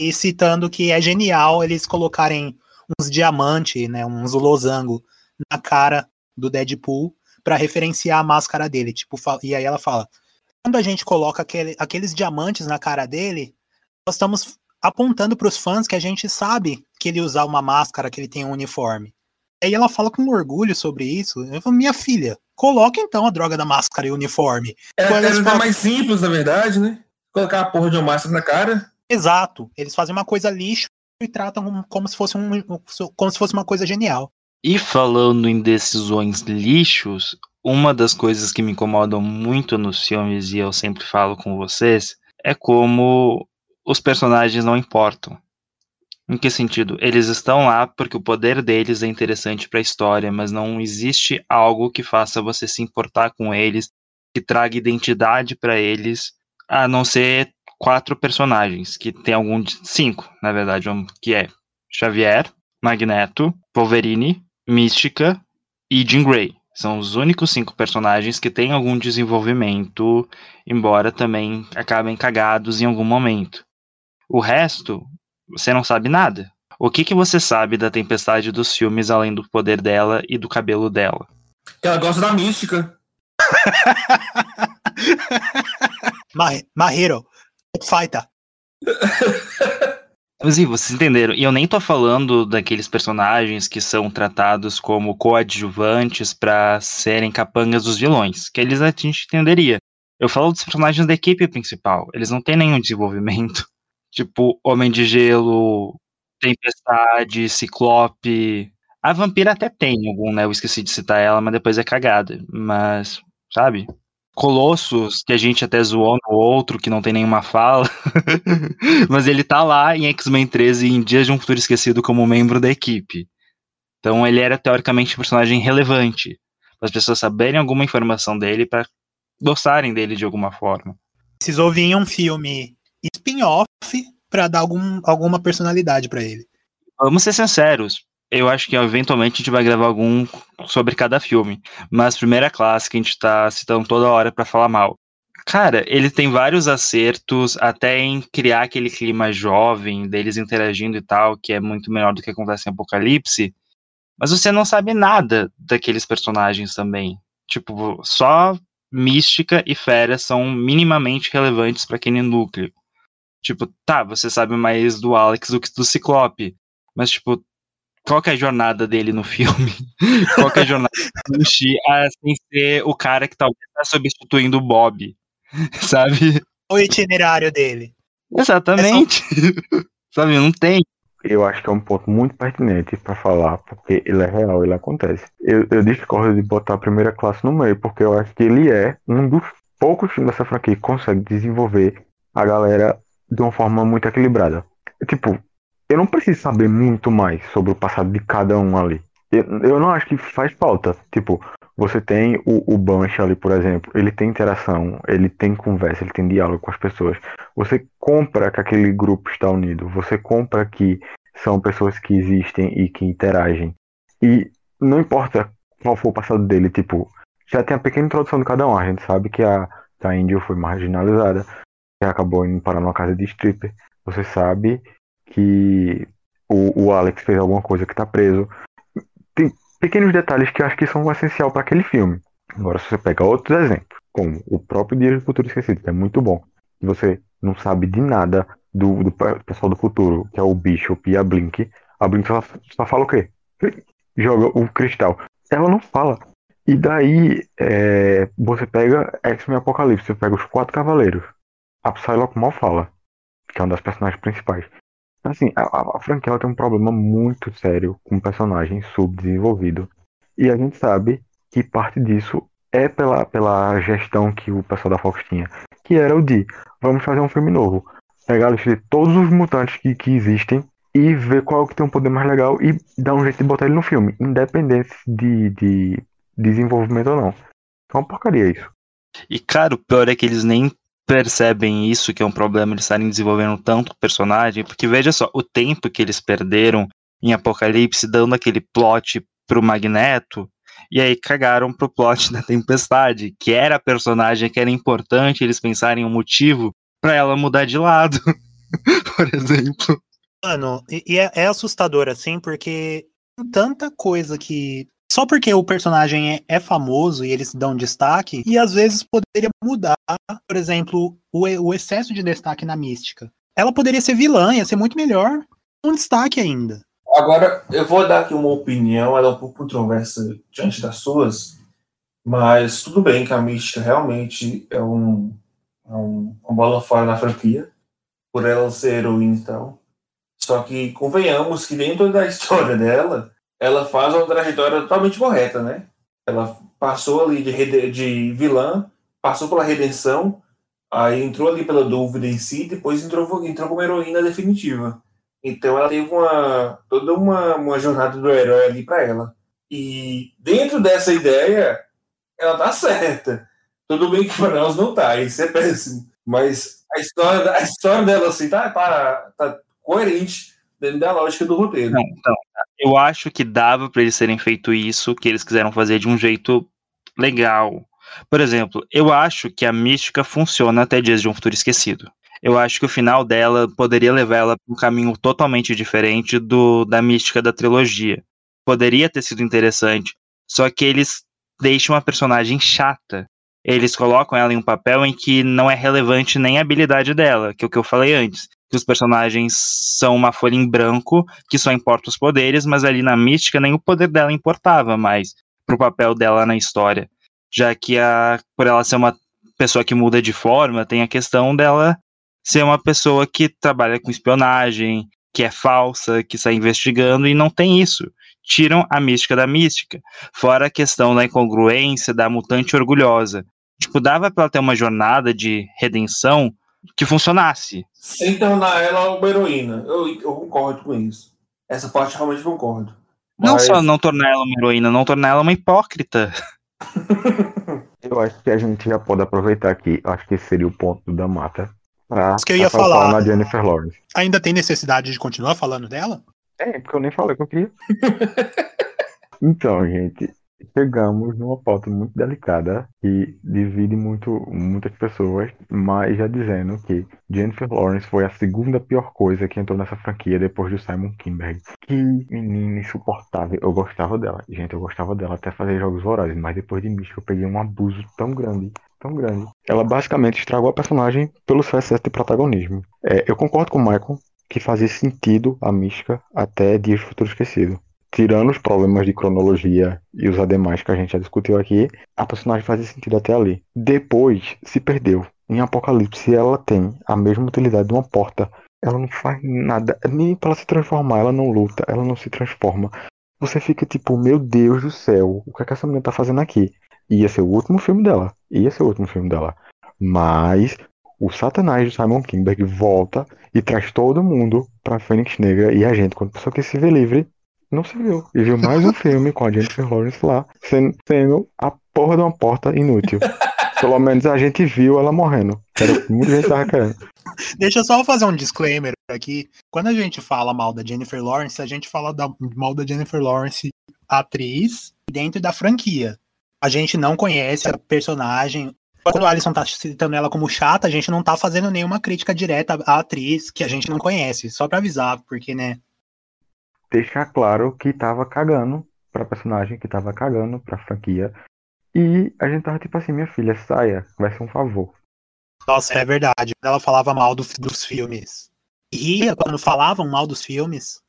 e citando que é genial eles colocarem uns diamantes, né, uns losango na cara do Deadpool para referenciar a máscara dele. Tipo, e aí ela fala: quando a gente coloca aquele, aqueles diamantes na cara dele, nós estamos apontando para os fãs que a gente sabe que ele usa uma máscara, que ele tem um uniforme. E aí ela fala com orgulho sobre isso. Eu falo, minha filha, coloca então a droga da máscara e o uniforme. É, é falam... mais simples, na verdade, né? Colocar a porra de uma máscara na cara. Exato. Eles fazem uma coisa lixo e tratam como, como se fosse um, como se fosse uma coisa genial. E falando em decisões lixos, uma das coisas que me incomodam muito nos filmes, e eu sempre falo com vocês, é como os personagens não importam. Em que sentido? Eles estão lá porque o poder deles é interessante para a história, mas não existe algo que faça você se importar com eles, que traga identidade para eles, a não ser quatro personagens, que tem algum. cinco, na verdade, que é Xavier, Magneto, Wolverine, Mística e Jean Grey. São os únicos cinco personagens que têm algum desenvolvimento, embora também acabem cagados em algum momento. O resto, você não sabe nada. O que, que você sabe da tempestade dos filmes além do poder dela e do cabelo dela? Que ela gosta da mística. Mahiro, fighter. Mas e vocês entenderam? E eu nem tô falando daqueles personagens que são tratados como coadjuvantes para serem capangas dos vilões, que eles a gente entenderia. Eu falo dos personagens da equipe principal, eles não têm nenhum desenvolvimento. Tipo, Homem de Gelo, Tempestade, Ciclope. A Vampira até tem algum, né? Eu esqueci de citar ela, mas depois é cagada. Mas, sabe? Colossus, que a gente até zoou no outro, que não tem nenhuma fala. Mas ele tá lá em X-Men 13 em Dias de um Futuro Esquecido como membro da equipe. Então ele era teoricamente um personagem relevante. Para as pessoas saberem alguma informação dele para gostarem dele de alguma forma. Precisou vir um filme spin-off para dar algum, alguma personalidade para ele. Vamos ser sinceros eu acho que eventualmente a gente vai gravar algum sobre cada filme. Mas primeira classe que a gente tá citando toda hora para falar mal. Cara, ele tem vários acertos, até em criar aquele clima jovem, deles interagindo e tal, que é muito melhor do que acontece em Apocalipse. Mas você não sabe nada daqueles personagens também. Tipo, só Mística e Fera são minimamente relevantes para aquele núcleo. Tipo, tá, você sabe mais do Alex do que do Ciclope. Mas, tipo, qual que é a jornada dele no filme? qual que é a jornada do Xi a sem ser o cara que talvez está substituindo o Bob, sabe? O itinerário dele. Exatamente. É só... sabe, não tem. Eu acho que é um ponto muito pertinente para falar, porque ele é real, ele acontece. Eu, eu discordo de botar a primeira classe no meio, porque eu acho que ele é um dos poucos filmes dessa franquia que consegue desenvolver a galera de uma forma muito equilibrada. Tipo, eu não preciso saber muito mais sobre o passado de cada um ali. Eu, eu não acho que faz falta. Tipo, você tem o, o ali, por exemplo, ele tem interação, ele tem conversa, ele tem diálogo com as pessoas. Você compra que aquele grupo está unido, você compra que são pessoas que existem e que interagem. E não importa qual for o passado dele, tipo, já tem a pequena introdução de cada um. A gente sabe que a, a Índia foi marginalizada, que acabou indo parar numa casa de stripper. Você sabe que o, o Alex fez alguma coisa que tá preso. Tem pequenos detalhes que eu acho que são essencial para aquele filme. Agora, se você pegar outros exemplos, como o próprio Dia do Futuro Esquecido, que é muito bom, e você não sabe de nada do, do pessoal do futuro, que é o Bishop e a Blink, a Blink só, só fala o quê? Joga o cristal. Ela não fala. E daí, é, você pega X-Men Apocalipse, você pega os Quatro Cavaleiros. A Psylocke mal fala, que é uma das personagens principais. Assim, a, a franquia tem um problema muito sério com o personagem subdesenvolvido. E a gente sabe que parte disso é pela, pela gestão que o pessoal da Fox tinha. Que era o de, vamos fazer um filme novo. Pegar a lista de todos os mutantes que, que existem e ver qual é que tem um poder mais legal e dar um jeito de botar ele no filme. Independente de, de desenvolvimento ou não. É uma porcaria isso. E, cara, o pior é que eles nem percebem isso, que é um problema eles estarem desenvolvendo tanto o personagem, porque veja só, o tempo que eles perderam em Apocalipse dando aquele plot pro Magneto, e aí cagaram pro plot da Tempestade, que era a personagem que era importante eles pensarem um motivo para ela mudar de lado, por exemplo. Mano, e é, é assustador assim, porque tanta coisa que só porque o personagem é, é, famoso e eles dão destaque, e às vezes poderia mudar, por exemplo, o, o, excesso de destaque na mística. Ela poderia ser vilã, ia ser muito melhor, um destaque ainda. Agora, eu vou dar aqui uma opinião, ela é um pouco controversa diante das suas, mas tudo bem que a mística realmente é um, é um uma bola fora na franquia, por ela ser heroína e tal. Só que convenhamos que dentro da história dela, ela faz uma trajetória totalmente correta, né? Ela passou ali de, de vilã, passou pela redenção, aí entrou ali pela dúvida em si, depois entrou, entrou como heroína definitiva. Então ela teve uma toda uma, uma jornada do herói ali para ela. E dentro dessa ideia, ela tá certa. Tudo bem que para nós não tá, isso é péssimo. Mas a história, a história dela assim tá, tá, tá coerente dentro da lógica do roteiro. Não, então, eu acho que dava para eles terem feito isso, que eles quiseram fazer de um jeito legal. Por exemplo, eu acho que a mística funciona até Dias de um Futuro Esquecido. Eu acho que o final dela poderia levar ela para um caminho totalmente diferente do da mística da trilogia. Poderia ter sido interessante, só que eles deixam a personagem chata. Eles colocam ela em um papel em que não é relevante nem a habilidade dela, que é o que eu falei antes que os personagens são uma folha em branco, que só importa os poderes, mas ali na mística nem o poder dela importava mais pro papel dela na história. Já que a, por ela ser uma pessoa que muda de forma, tem a questão dela ser uma pessoa que trabalha com espionagem, que é falsa, que está investigando, e não tem isso. Tiram a mística da mística. Fora a questão da incongruência da mutante orgulhosa. Tipo, dava pra ela ter uma jornada de redenção que funcionasse. Sem tornar ela uma heroína. Eu, eu concordo com isso. Essa parte realmente concordo. Mas... Não só não tornar ela uma heroína, não tornar ela uma hipócrita. eu acho que a gente já pode aproveitar aqui. Acho que esse seria o ponto da mata. Pra, Isso que eu ia falar. Na Jennifer Lawrence. Ainda tem necessidade de continuar falando dela? É, porque eu nem falei que eu queria. então, gente, chegamos numa pauta muito delicada que divide muito, muitas pessoas, mas já dizendo que Jennifer Lawrence foi a segunda pior coisa que entrou nessa franquia depois do Simon Kinberg. Que menina insuportável. Eu gostava dela. Gente, eu gostava dela até fazer jogos vorazes, mas depois de Mística eu peguei um abuso tão grande tão grande. Ela basicamente estragou a personagem pelo seu excesso de protagonismo. É, eu concordo com o Michael que fazia sentido a mística até Dias do Futuro Esquecido tirando os problemas de cronologia e os ademais que a gente já discutiu aqui, a personagem fazia sentido até ali. Depois se perdeu. Em Apocalipse ela tem a mesma utilidade de uma porta. Ela não faz nada, nem para se transformar, ela não luta, ela não se transforma. Você fica tipo, meu Deus do céu, o que, é que essa mulher tá fazendo aqui? Ia ser o último filme dela. Ia ser o último filme dela. Mas o Satanás de Simon Kinberg volta e traz todo mundo pra Fênix Negra e a gente, quando pessoa quer se ver livre, não se viu. E viu mais um filme com a Jennifer Lawrence lá, sendo, sendo a porra de uma porta inútil. Pelo menos a gente viu ela morrendo. Era muita gente tava querendo. Deixa eu só fazer um disclaimer aqui. Quando a gente fala mal da Jennifer Lawrence, a gente fala da, mal da Jennifer Lawrence, atriz, dentro da franquia. A gente não conhece a personagem. Quando o Alisson tá citando ela como chata, a gente não tá fazendo nenhuma crítica direta à atriz que a gente não conhece, só pra avisar, porque, né? Deixar claro que tava cagando pra personagem, que tava cagando pra franquia. E a gente tava tipo assim, minha filha, saia, vai ser um favor. Nossa, é verdade. Ela falava mal do- dos filmes. E ria quando falavam mal dos filmes.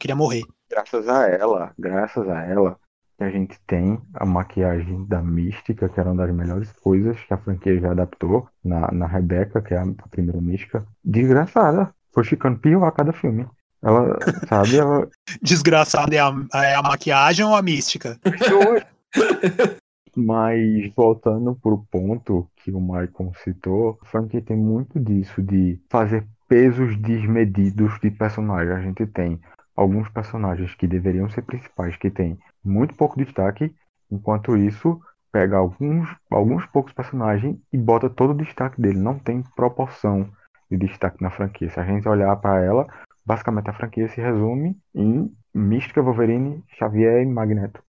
Queria morrer. Graças a ela, graças a ela, que a gente tem a maquiagem da Mística, que era uma das melhores coisas que a franquia já adaptou, na, na Rebecca, que é a, a primeira Mística. Desgraçada. Foi ficando pior a cada filme. Ela, sabe, ela. Desgraçado é a, é a maquiagem ou a mística? Mas voltando pro ponto que o Michael citou, a franquia tem muito disso, de fazer pesos desmedidos de personagens. A gente tem alguns personagens que deveriam ser principais, que tem muito pouco destaque, enquanto isso pega alguns, alguns poucos personagens e bota todo o destaque dele. Não tem proporção de destaque na franquia. Se a gente olhar para ela, basicamente a franquia se resume em Mística, Wolverine, Xavier e Magneto.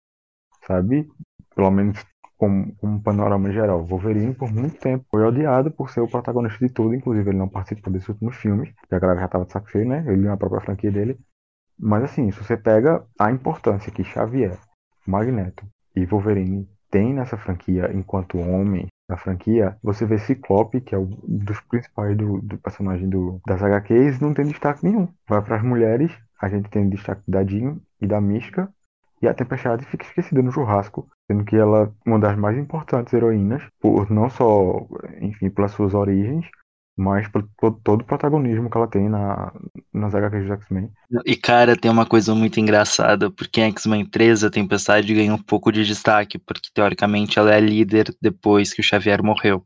Sabe? Pelo menos como, um panorama geral. Wolverine, por muito tempo, foi odiado por ser o protagonista de tudo, inclusive ele não participou desses últimos filmes, porque a galera já tava de saco cheio, né? Ele na própria franquia dele. Mas assim, se você pega a importância que Xavier, Magneto e Wolverine têm nessa franquia enquanto homem da franquia, você vê Ciclope, que é um dos principais do, do personagem do, das HQs, não tem destaque nenhum. Vai para as mulheres, a gente tem destaque da Jean e da Mística, e a Tempestade fica esquecida no churrasco, sendo que ela é uma das mais importantes heroínas, por não só, enfim, pelas suas origens, mas por, por todo o protagonismo que ela tem na, nas HQs do X-Men. E, cara, tem uma coisa muito engraçada, porque em X-Men 3 a Tempestade ganha um pouco de destaque, porque teoricamente ela é líder depois que o Xavier morreu.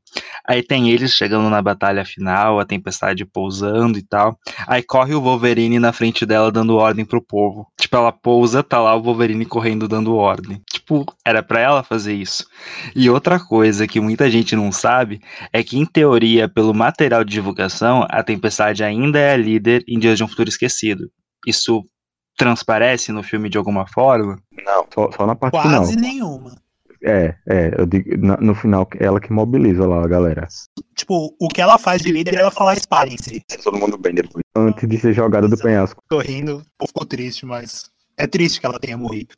Aí tem eles chegando na batalha final, a Tempestade pousando e tal. Aí corre o Wolverine na frente dela dando ordem pro povo. Tipo, ela pousa, tá lá o Wolverine correndo dando ordem. Tipo, era pra ela fazer isso. E outra coisa que muita gente não sabe é que, em teoria, pelo material de divulgação, a Tempestade ainda é a líder em Dias de um Futuro Esquecido. Isso transparece no filme de alguma forma? Não, só, só na parte Quase final. nenhuma. É, é, eu digo, na- no final, ela que mobiliza lá a galera. Tipo, o que ela faz de líder é ela falar espalhem-se. Todo mundo bem depois. Antes de ser jogada do penhasco. Tô rindo, o povo ficou triste, mas é triste que ela tenha morrido.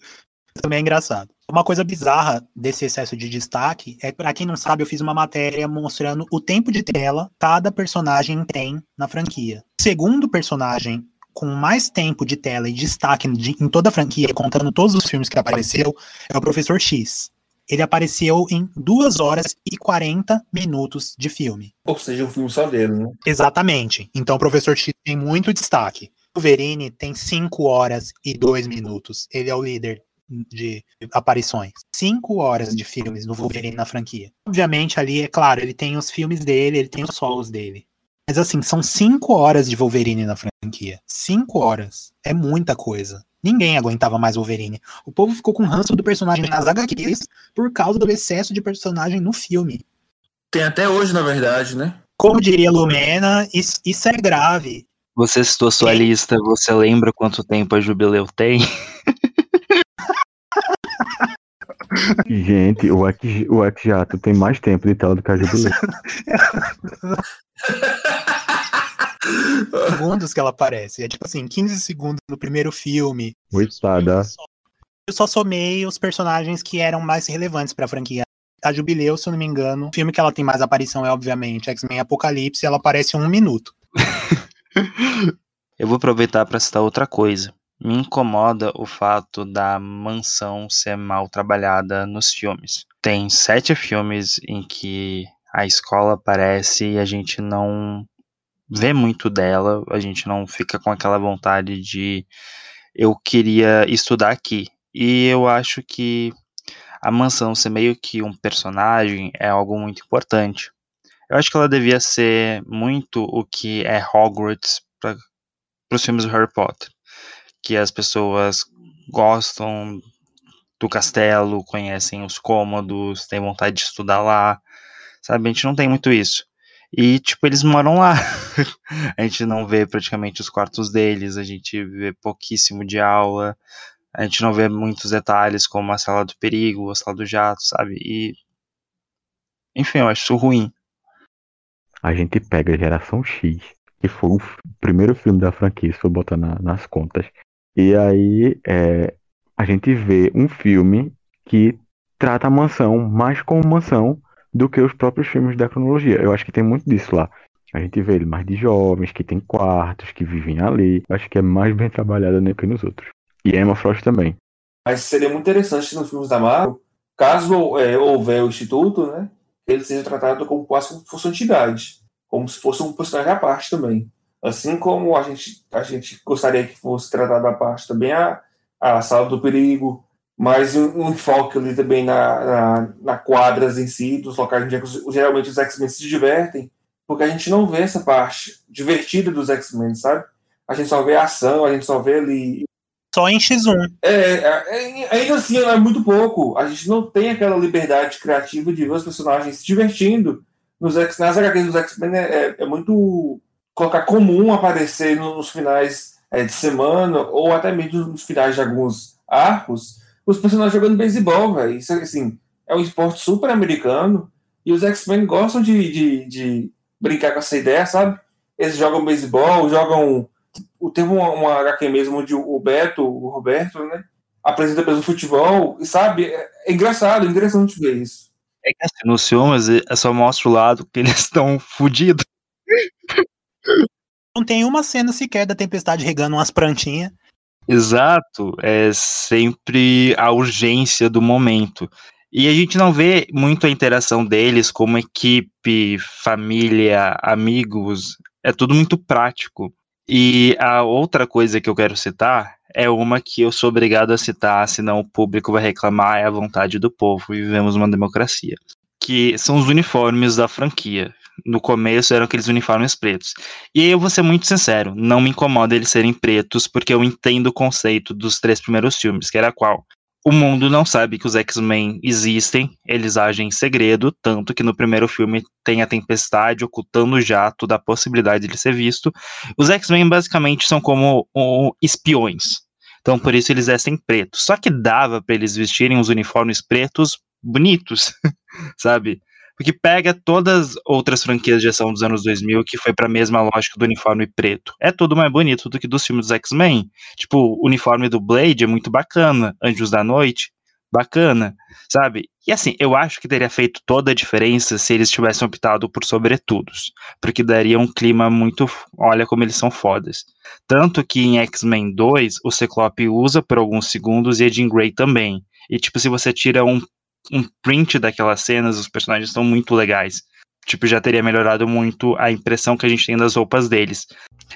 Também é engraçado. Uma coisa bizarra desse excesso de destaque é, pra quem não sabe, eu fiz uma matéria mostrando o tempo de tela cada personagem tem na franquia. Segundo personagem com mais tempo de tela e destaque de- em toda a franquia, contando todos os filmes que apareceu, é o Professor X. Ele apareceu em 2 horas e 40 minutos de filme. Ou seja, um filme só dele, né? Exatamente. Então o Professor X tem muito destaque. O Wolverine tem 5 horas e 2 minutos. Ele é o líder de aparições. 5 horas de filmes do Wolverine na franquia. Obviamente, ali, é claro, ele tem os filmes dele, ele tem os solos dele. Mas assim, são 5 horas de Wolverine na franquia. 5 horas. É muita coisa. Ninguém aguentava mais Wolverine. O povo ficou com ranço do personagem nas HQs por causa do excesso de personagem no filme. Tem até hoje, na verdade, né? Como diria Lumena, isso, isso é grave. Você citou sua lista, você lembra quanto tempo a Jubileu tem? Gente, o X, o X Jato tem mais tempo de tela do que a Jubileu. segundos que ela aparece. É tipo assim, 15 segundos no primeiro filme. Coitada. Eu só somei os personagens que eram mais relevantes pra franquia. A Jubileu, se eu não me engano, o filme que ela tem mais aparição é, obviamente, X-Men Apocalipse, e ela aparece um minuto. Eu vou aproveitar para citar outra coisa. Me incomoda o fato da mansão ser mal trabalhada nos filmes. Tem sete filmes em que a escola aparece e a gente não vê muito dela, a gente não fica com aquela vontade de eu queria estudar aqui. E eu acho que a mansão ser meio que um personagem é algo muito importante. Eu acho que ela devia ser muito o que é Hogwarts para os filmes do Harry Potter. Que as pessoas gostam do castelo, conhecem os cômodos, têm vontade de estudar lá. Sabe, a gente não tem muito isso. E, tipo, eles moram lá. a gente não vê praticamente os quartos deles, a gente vê pouquíssimo de aula, a gente não vê muitos detalhes como a sala do perigo, a sala do jato, sabe? E Enfim, eu acho isso ruim. A gente pega a Geração X, que foi o primeiro filme da franquia, se for botar na- nas contas. E aí é, a gente vê um filme que trata a mansão mais como mansão do que os próprios filmes da cronologia. Eu acho que tem muito disso lá. A gente vê ele mais de jovens, que tem quartos, que vivem ali. Acho que é mais bem trabalhado do que nos outros. E Emma Frost também. Mas seria muito interessante nos filmes da Marvel, caso é, houver o Instituto, né, ele seja tratado como quase como se fosse uma entidade, como se fosse um personagem à parte também. Assim como a gente, a gente gostaria que fosse tratado à parte também a, a sala do perigo, mas um, um enfoque ali também na, na, na quadras em si, dos locais onde é geralmente os X-Men se divertem, porque a gente não vê essa parte divertida dos X-Men, sabe? A gente só vê a ação, a gente só vê ali Só em X1. é, é, é, ainda assim, é muito pouco. A gente não tem aquela liberdade criativa de ver os personagens se divertindo. Nos X, nas HQs dos X-Men é, é- é muito colocar comum aparecer nos finais é, de semana ou até mesmo nos finais de alguns arcos os personagens jogando beisebol, velho. Isso assim, é um esporte super americano e os X-Men gostam de, de, de brincar com essa ideia, sabe? Eles jogam beisebol, jogam o- teve uma, uma HQ mesmo onde o Beto, o Roberto, né, apresenta pelo futebol, e sabe, é, é engraçado, é interessante ver isso. É que assim, nos filmes é só mostra o lado que eles estão fodidos. Não tem uma cena sequer da Tempestade regando umas plantinhas. Exato, é sempre a urgência do momento. E a gente não vê muito a interação deles como equipe, família, amigos, é tudo muito prático. E a outra coisa que eu quero citar é uma que eu sou obrigado a citar, senão o público vai reclamar, é a vontade do povo, e vivemos uma democracia. Que são os uniformes da franquia. No começo eram aqueles uniformes pretos. E aí eu vou ser muito sincero, não me incomoda eles serem pretos, porque eu entendo o conceito dos três primeiros filmes, que era qual? O mundo não sabe que os X-Men existem, eles agem em segredo, tanto que no primeiro filme tem a tempestade ocultando o jato da possibilidade de ele ser visto. Os X-Men basicamente são como um, espiões, então por isso eles vestem preto. Só que dava para eles vestirem os uniformes pretos bonitos, sabe? Porque pega todas as outras franquias de ação dos anos 2000 que foi para a mesma lógica do uniforme preto. É tudo mais bonito do que dos filmes dos X-Men. Tipo, o uniforme do Blade é muito bacana. Anjos da Noite, bacana, sabe? E assim, eu acho que teria feito toda a diferença se eles tivessem optado por sobretudos. Porque daria um clima muito. Olha como eles são fodas. Tanto que em X-Men 2, o Ciclope usa por alguns segundos e a Jean Grey também. E tipo, se você tira um um print daquelas cenas, os personagens estão muito legais. Tipo, já teria melhorado muito a impressão que a gente tem das roupas deles.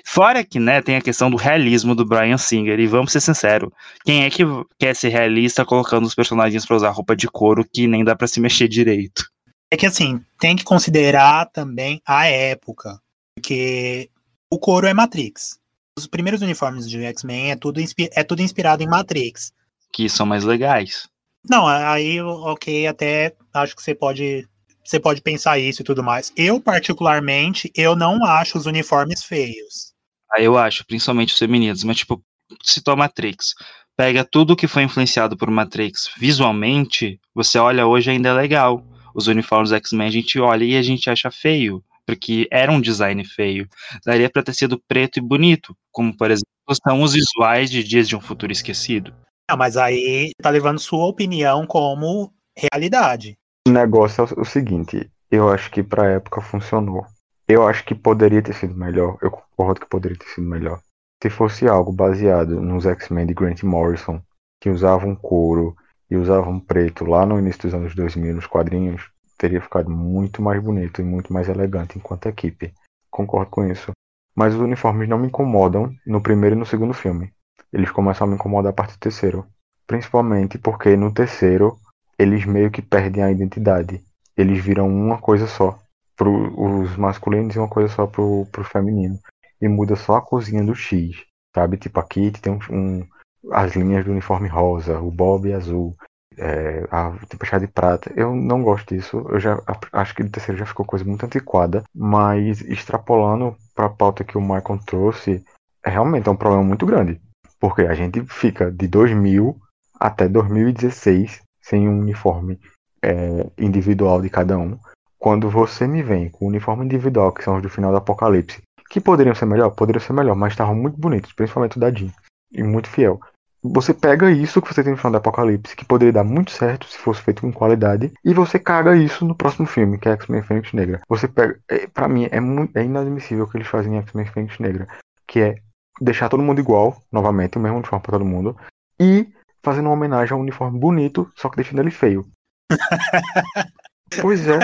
Fora que, né, tem a questão do realismo do Brian Singer, e vamos ser sinceros, quem é que quer ser realista colocando os personagens pra usar roupa de couro que nem dá pra se mexer direito? É que assim, tem que considerar também a época. Porque o couro é Matrix. Os primeiros uniformes de X-Men é tudo, é tudo inspirado em Matrix. Que são mais legais. Não, aí, ok, até acho que você pode, você pode pensar isso e tudo mais. Eu, particularmente, eu não acho os uniformes feios. Aí eu acho, principalmente os femininos, mas tipo, citou Matrix. Pega tudo que foi influenciado por Matrix visualmente, você olha hoje ainda é legal. Os uniformes X-Men a gente olha e a gente acha feio, porque era um design feio. Daria pra ter sido preto e bonito, como por exemplo são os visuais de Dias de um Futuro Esquecido. Não, mas aí tá levando sua opinião como realidade. O negócio é o seguinte, eu acho que pra época funcionou. Eu acho que poderia ter sido melhor, eu concordo que poderia ter sido melhor. Se fosse algo baseado nos X-Men de Grant Morrison, que usavam couro e usavam preto lá no início dos anos 2000 nos quadrinhos, teria ficado muito mais bonito e muito mais elegante enquanto equipe. Concordo com isso. Mas os uniformes não me incomodam no primeiro e no segundo filme. Eles começam a me incomodar a partir do terceiro. Principalmente porque no terceiro eles meio que perdem a identidade. Eles viram uma coisa só pro os masculinos e uma coisa só pro, pro feminino. E muda só a cozinha do X, sabe? Tipo, a Kitty tem um, um- as linhas do uniforme rosa, o Bob azul, é, a tempestade de prata. Eu não gosto disso. Eu já a- acho que no terceiro já ficou coisa muito antiquada. Mas extrapolando pra pauta que o Michael trouxe, é realmente é um problema muito grande. Porque a gente fica de 2000 até 2016 sem um uniforme é, individual de cada um. quando você me vem com o uniforme individual, que são os do final do Apocalipse, que poderiam ser melhor, poderiam ser melhor, mas estavam muito bonitos, principalmente o da Jean, e muito fiel. Você pega isso que você tem no final do Apocalipse, que poderia dar muito certo se fosse feito com qualidade, e você caga isso no próximo filme, que é X-Men Fênix Negra. Você pega. É, pra mim, é, muito, é inadmissível o que eles fazem em X-Men Fênix Negra, que é deixar todo mundo igual, novamente, o mesmo uniforme pra todo mundo, e fazendo uma homenagem a um uniforme bonito, só que deixando ele feio. pois é.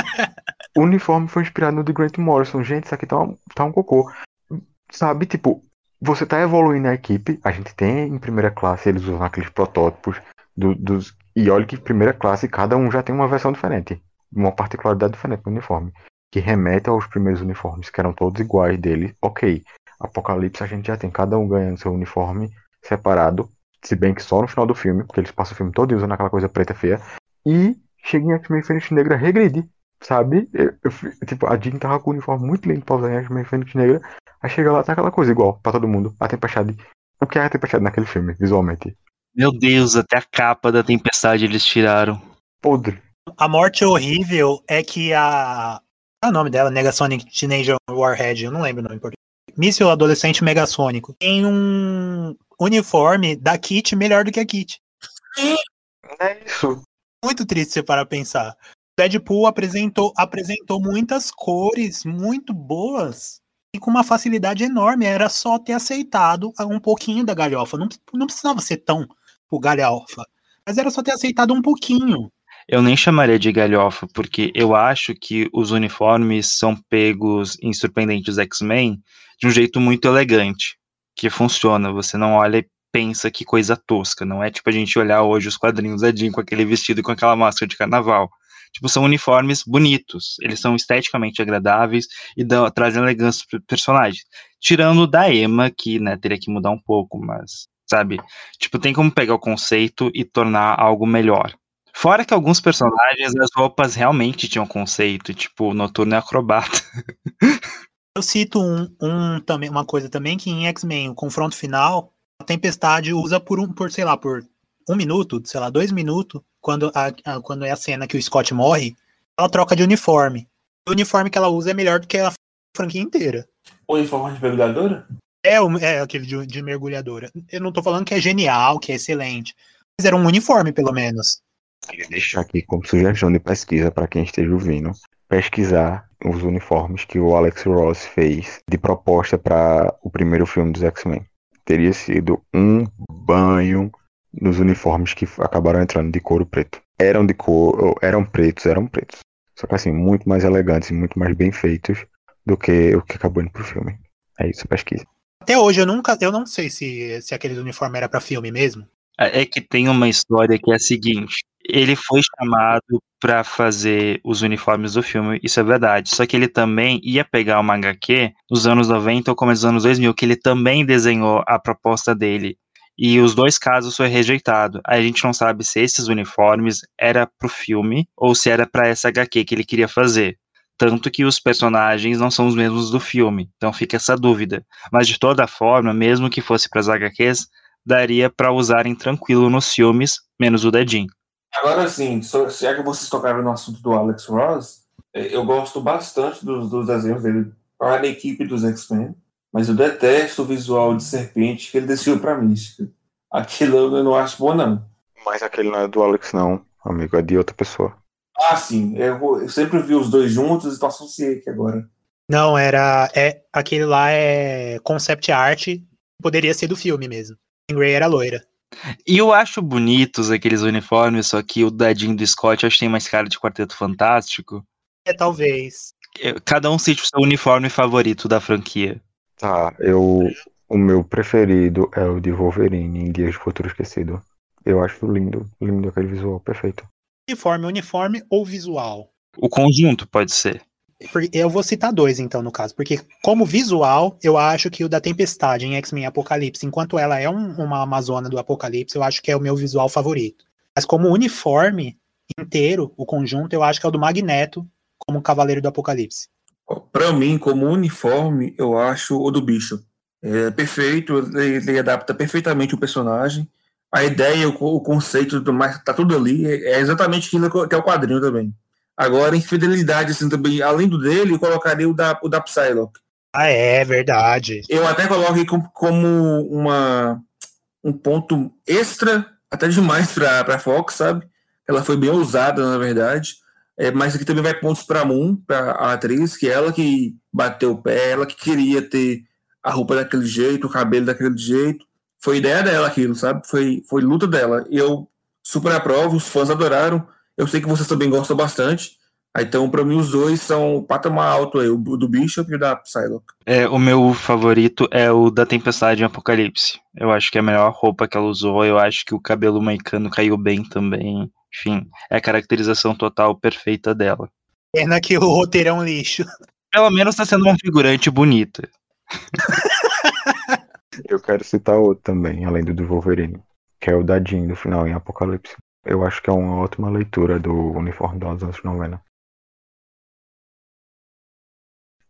O uniforme foi inspirado no de Grant Morrison. Gente, isso aqui tá um, tá um cocô. Sabe, tipo, você tá evoluindo a equipe. A gente tem em primeira classe, eles usam aqueles protótipos do, dos. E olha que primeira classe, cada um já tem uma versão diferente. Uma particularidade diferente no uniforme. Que remete aos primeiros uniformes, que eram todos iguais dele. Ok. Apocalipse a gente já tem cada um ganhando seu uniforme separado. Se bem que só no final do filme, porque eles passam o filme todo usando aquela coisa preta feia. E chega em X-Men Fênix Negra regredi, sabe? Eu, eu, tipo, a Jean tava com o uniforme muito lindo pra usar em X-Men Fênix Negra. Aí chega lá, tá aquela coisa igual pra todo mundo. A Tempestade. O que é a Tempestade naquele filme, visualmente? Meu Deus, até a capa da Tempestade eles tiraram. Podre. A morte horrível é que a. Qual é o nome dela? Negasonic Teenager Warhead, eu não lembro o nome em português. Míssil Adolescente Megasônico. Tem um uniforme da Kit melhor do que a Kit. É isso. Muito triste você para pensar. Deadpool apresentou, apresentou muitas cores muito boas e com uma facilidade enorme. Era só ter aceitado um pouquinho da galhofa. Não, não precisava ser tão o galhofa. Mas era só ter aceitado um pouquinho. Eu nem chamaria de galhofa, porque eu acho que os uniformes são pegos em Surpreendentes X-Men de um jeito muito elegante, que funciona. Você não olha e pensa que coisa tosca. Não é tipo a gente olhar hoje os quadrinhos da Jean com aquele vestido e com aquela máscara de carnaval. Tipo, são uniformes bonitos. Eles são esteticamente agradáveis e dão, trazem elegância pro personagem. Tirando da Emma, que, né, teria que mudar um pouco, mas, sabe? Tipo, tem como pegar o conceito e tornar algo melhor. Fora que alguns personagens, as roupas realmente tinham conceito, tipo, o Noturno é acrobata. Eu cito um, um, também, uma coisa também que em X-Men, o confronto final, a Tempestade usa por um, por, sei lá, por um minuto, sei lá, dois minutos, quando, a, a, quando é a cena que o Scott morre, ela troca de uniforme. O uniforme que ela usa é melhor do que a franquia inteira. O uniforme de mergulhadora? É, é aquele de, de mergulhadora. Eu não tô falando que é genial, que é excelente. Mas era um uniforme, pelo menos. Queria deixar aqui como sugestão de pesquisa para quem esteja ouvindo. Pesquisar os uniformes que o Alex Ross fez de proposta para o primeiro filme dos X-Men. Teria sido um banho nos uniformes que acabaram entrando de couro preto. Eram de cor, eram pretos, eram pretos. Só que assim, muito mais elegantes e muito mais bem feitos do que o que acabou indo pro filme. É isso, pesquisa. Até hoje eu nunca, eu não sei se, se aqueles uniformes era para filme mesmo. É que tem uma história que é a seguinte: ele foi chamado para fazer os uniformes do filme, isso é verdade. Só que ele também ia pegar uma HQ nos anos 90 ou começo dos anos 2000, que ele também desenhou a proposta dele. E os dois casos foi rejeitado. A gente não sabe se esses uniformes era pro filme ou se era para essa HQ que ele queria fazer. Tanto que os personagens não são os mesmos do filme. Então fica essa dúvida. Mas de toda forma, mesmo que fosse para as HQs, daria para usarem tranquilo nos filmes, menos o dedinho. Agora sim, se é que vocês tocaram no assunto do Alex Ross, é, eu gosto bastante dos, dos desenhos dele para a equipe dos X-Men, mas eu detesto o visual de serpente que ele decidiu para Mística. Aquilo eu não acho bom, não. Mas aquele não é do Alex, não, amigo, é de outra pessoa. Ah, sim, eu, eu sempre vi os dois juntos e tô associei aqui agora. Não, era. É, aquele lá é concept art, poderia ser do filme mesmo. Grey era loira. E eu acho bonitos aqueles uniformes, só que o dadinho do Scott acho que tem mais cara de Quarteto Fantástico. É, talvez. Cada um sente o seu uniforme favorito da franquia. Tá, eu. O meu preferido é o de Wolverine em Dias de Futuro Esquecido. Eu acho lindo, lindo aquele visual, perfeito. Uniforme, uniforme ou visual? O conjunto pode ser. Eu vou citar dois, então, no caso, porque como visual, eu acho que o da Tempestade em X-Men Apocalipse, enquanto ela é um, uma Amazona do Apocalipse, eu acho que é o meu visual favorito. Mas como uniforme inteiro, o conjunto, eu acho que é o do Magneto como Cavaleiro do Apocalipse. Para mim, como uniforme, eu acho o do bicho. É perfeito, ele, ele adapta perfeitamente o personagem. A ideia, o, o conceito, tudo mais, tá tudo ali. É, é exatamente aquilo que é o quadrinho também Agora, em fidelidade, assim, também, além do dele, eu colocaria o da, o da Psylocke. Ah, é verdade. Eu até coloco como, como uma, um ponto extra, até demais para a Fox, sabe? Ela foi bem ousada, na verdade. É, mas aqui também vai pontos para Moon, para a atriz, que é ela que bateu o pé, ela que queria ter a roupa daquele jeito, o cabelo daquele jeito. Foi ideia dela aquilo, sabe? Foi, foi luta dela. E eu super aprovo, os fãs adoraram. Eu sei que vocês também gostam bastante. Então, para mim, os dois são o patamar alto aí, o do Bishop e o da Psylocke. É, o meu favorito é o da Tempestade em Apocalipse. Eu acho que é a melhor roupa que ela usou. Eu acho que o cabelo moicano caiu bem também. Enfim, é a caracterização total perfeita dela. Pena que o roteiro é um lixo. Pelo menos tá sendo uma figurante bonita. Eu quero citar outro também, além do do Wolverine, que é o da Jean no final em Apocalipse. Eu acho que é uma ótima leitura do uniforme dos anos 90.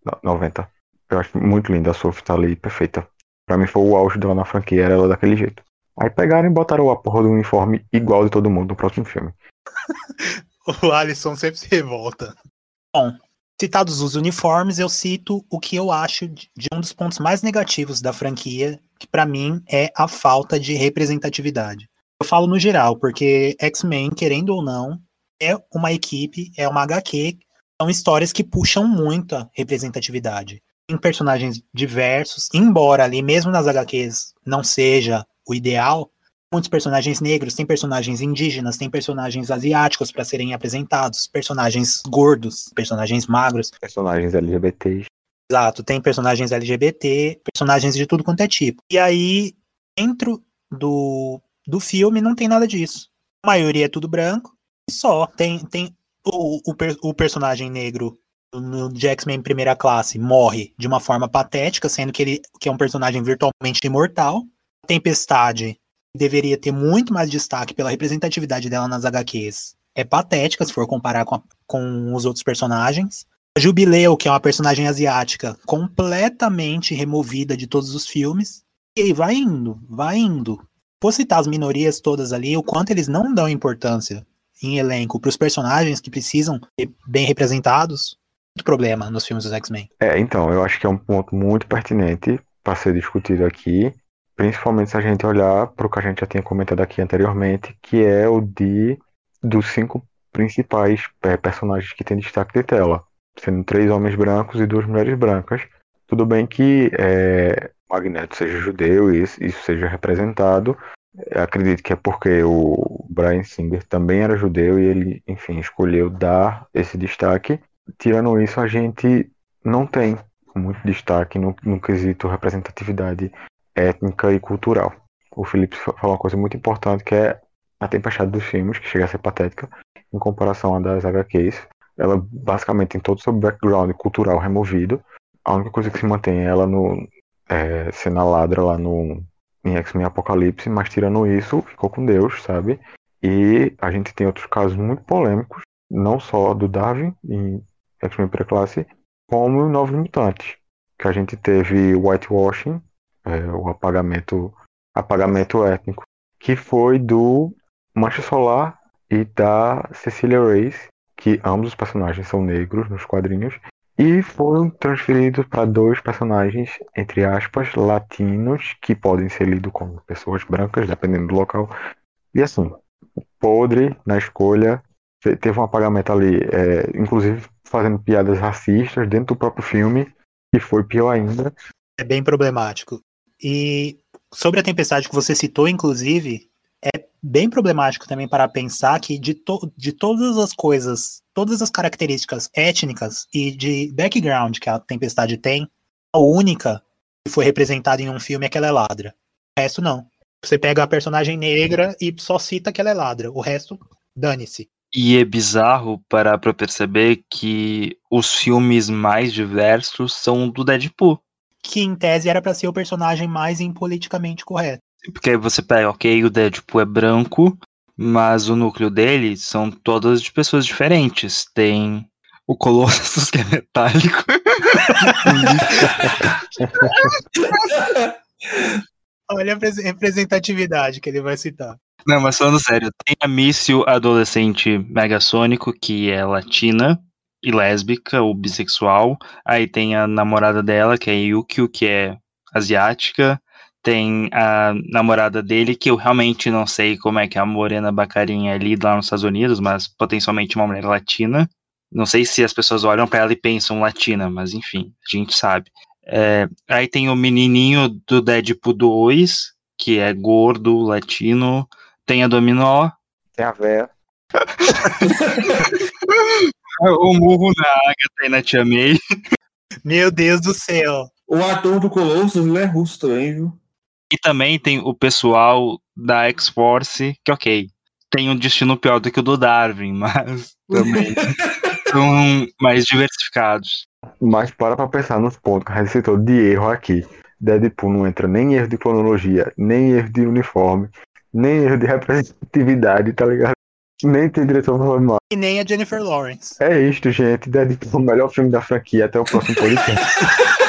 No- 90. Eu acho muito linda a Sophie tá ali, perfeita. Pra mim foi o auge dela na franquia, era ela daquele jeito. Aí pegaram e botaram a porra do uniforme igual de todo mundo no próximo filme. O Alisson sempre se revolta. Bom, citados os uniformes, eu cito o que eu acho de um dos pontos mais negativos da franquia, que pra mim é a falta de representatividade. Eu falo no geral, porque X-Men, querendo ou não, é uma equipe, é uma HQ, são histórias que puxam muito a representatividade. Tem personagens diversos, embora ali, mesmo nas HQs, não seja o ideal, muitos personagens negros, tem personagens indígenas, tem personagens asiáticos para serem apresentados, personagens gordos, personagens magros. Personagens LGBTs. Exato, tem personagens LGBT, personagens de tudo quanto é tipo. E aí, dentro do, do filme, não tem nada disso. A maioria é tudo branco, só. Tem, tem o, o, o personagem negro no X-Men Primeira Classe morre de uma forma patética, sendo que ele que é um personagem virtualmente imortal. A Tempestade deveria ter muito mais destaque pela representatividade dela nas HQs. É patética se for comparar com, a- com os outros personagens. A Jubileu, que é uma personagem asiática, completamente removida de todos os filmes. E aí vai indo, vai indo. Vou citar as minorias todas ali, o quanto eles não dão importância em elenco para os personagens que precisam ser bem representados. Muito problema nos filmes dos X-Men. É, então, eu acho que é um ponto muito pertinente para ser discutido aqui, principalmente se a gente olhar para o que a gente já tinha comentado aqui anteriormente, que é o de dos cinco principais é, personagens que tem destaque de tela, sendo três homens brancos e duas mulheres brancas. Tudo bem que é, Magneto seja judeu e isso, seja representado. Eu acredito que é porque o Brian Singer também era judeu e ele, enfim, escolheu dar esse destaque. Tirando isso, a gente não tem muito destaque no, no quesito representatividade étnica e cultural. O Felipe fa- falou uma coisa muito importante que é a tempestade dos filmes, que chega a ser patética em comparação à das HQs. Ela basicamente tem todo o seu background cultural removido. A única coisa que se mantém é ela no, é, sendo a ladra lá no em X-Men Apocalipse, mas tirando isso, ficou com Deus, sabe? E a gente tem outros casos muito polêmicos, não só do Darwin em X-Men Pré-Classe, como Novos Mutantes, que a gente teve whitewashing, é, o apagamento, apagamento étnico, que foi do Mancha Solar e da Cecilia Reyes, que ambos os personagens são negros nos quadrinhos, e foram transferidos para dois personagens, entre aspas, latinos, que podem ser lidos como pessoas brancas, dependendo do local. E assim, podre na escolha, te- teve um apagamento ali, é, inclusive fazendo piadas racistas dentro do próprio filme, que foi pior ainda. É bem problemático. E sobre a tempestade que você citou, inclusive, bem problemático também para pensar que de, to de todas as coisas, todas as características étnicas e de background que a tempestade tem, a única que foi representada em um filme é que ela é ladra. O resto não. Você pega a personagem negra e só cita que ela é ladra. O resto, dane-se. E é bizarro parar pra perceber que os filmes mais diversos são do Deadpool. Que em tese era para ser o personagem mais impoliticamente correto. Porque aí você pega, ok, o Deadpool é branco, mas o núcleo dele são todas de pessoas diferentes. Tem o Colossus, que é metálico. Olha a repres- representatividade que ele vai citar. Não, mas falando sério, tem a Míssil adolescente megasônico, que é latina e lésbica ou bissexual. Aí tem a namorada dela, que é Yukio, que é asiática. Tem a namorada dele, que eu realmente não sei como é que é a Morena Bacarinha ali lá nos Estados Unidos, mas potencialmente uma mulher latina. Não sei se as pessoas olham para ela e pensam latina, mas enfim, a gente sabe. É, aí tem o menininho do Deadpool 2, que é gordo, latino. Tem a Dominó. Tem a véia. o murro na Agatha e na Tia May. Meu Deus do céu. O ator do Colossus ele é russo também, viu? E também tem o pessoal da X-Force, que ok, tem um destino pior do que o do Darwin, mas também são mais diversificados. Mas para pra pensar nos pontos que a gente citou de erro aqui. Deadpool não entra nem em erro de cronologia, nem em erro de uniforme, nem em erro de representatividade, tá ligado? Nem tem direção normal. E nem a Jennifer Lawrence. É isto, gente. Deadpool é o melhor filme da franquia. Até o próximo podcast.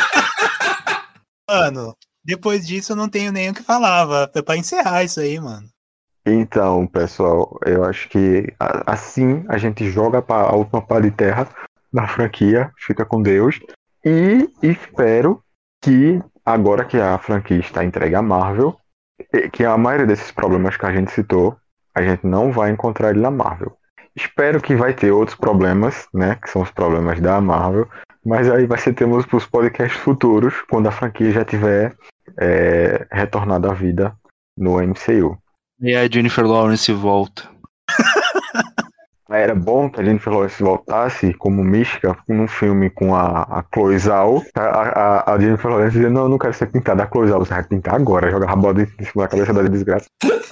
Mano, depois disso eu não tenho nem o que falar. É pra encerrar isso aí, mano. Então, pessoal, eu acho que assim a gente joga a última pá de terra da franquia, fica com Deus. E espero que, agora que a franquia está entregue à Marvel, que a maioria desses problemas que a gente citou, a gente não vai encontrar ele na Marvel. Espero que vai ter outros problemas, né? Que são os problemas da Marvel. Mas aí vai ser temos para os podcasts futuros, quando a franquia já tiver é, retornado à vida no MCU. E a Jennifer Lawrence volta. Era bom que a Jennifer Lawrence voltasse como mística num filme com a, a Chloe Zhao. A, a, a Jennifer Lawrence dizia, não, eu não quero ser pintada. A Chloe Zhao, você vai pintar agora. Joga a bola em cima da cabeça da desgraça.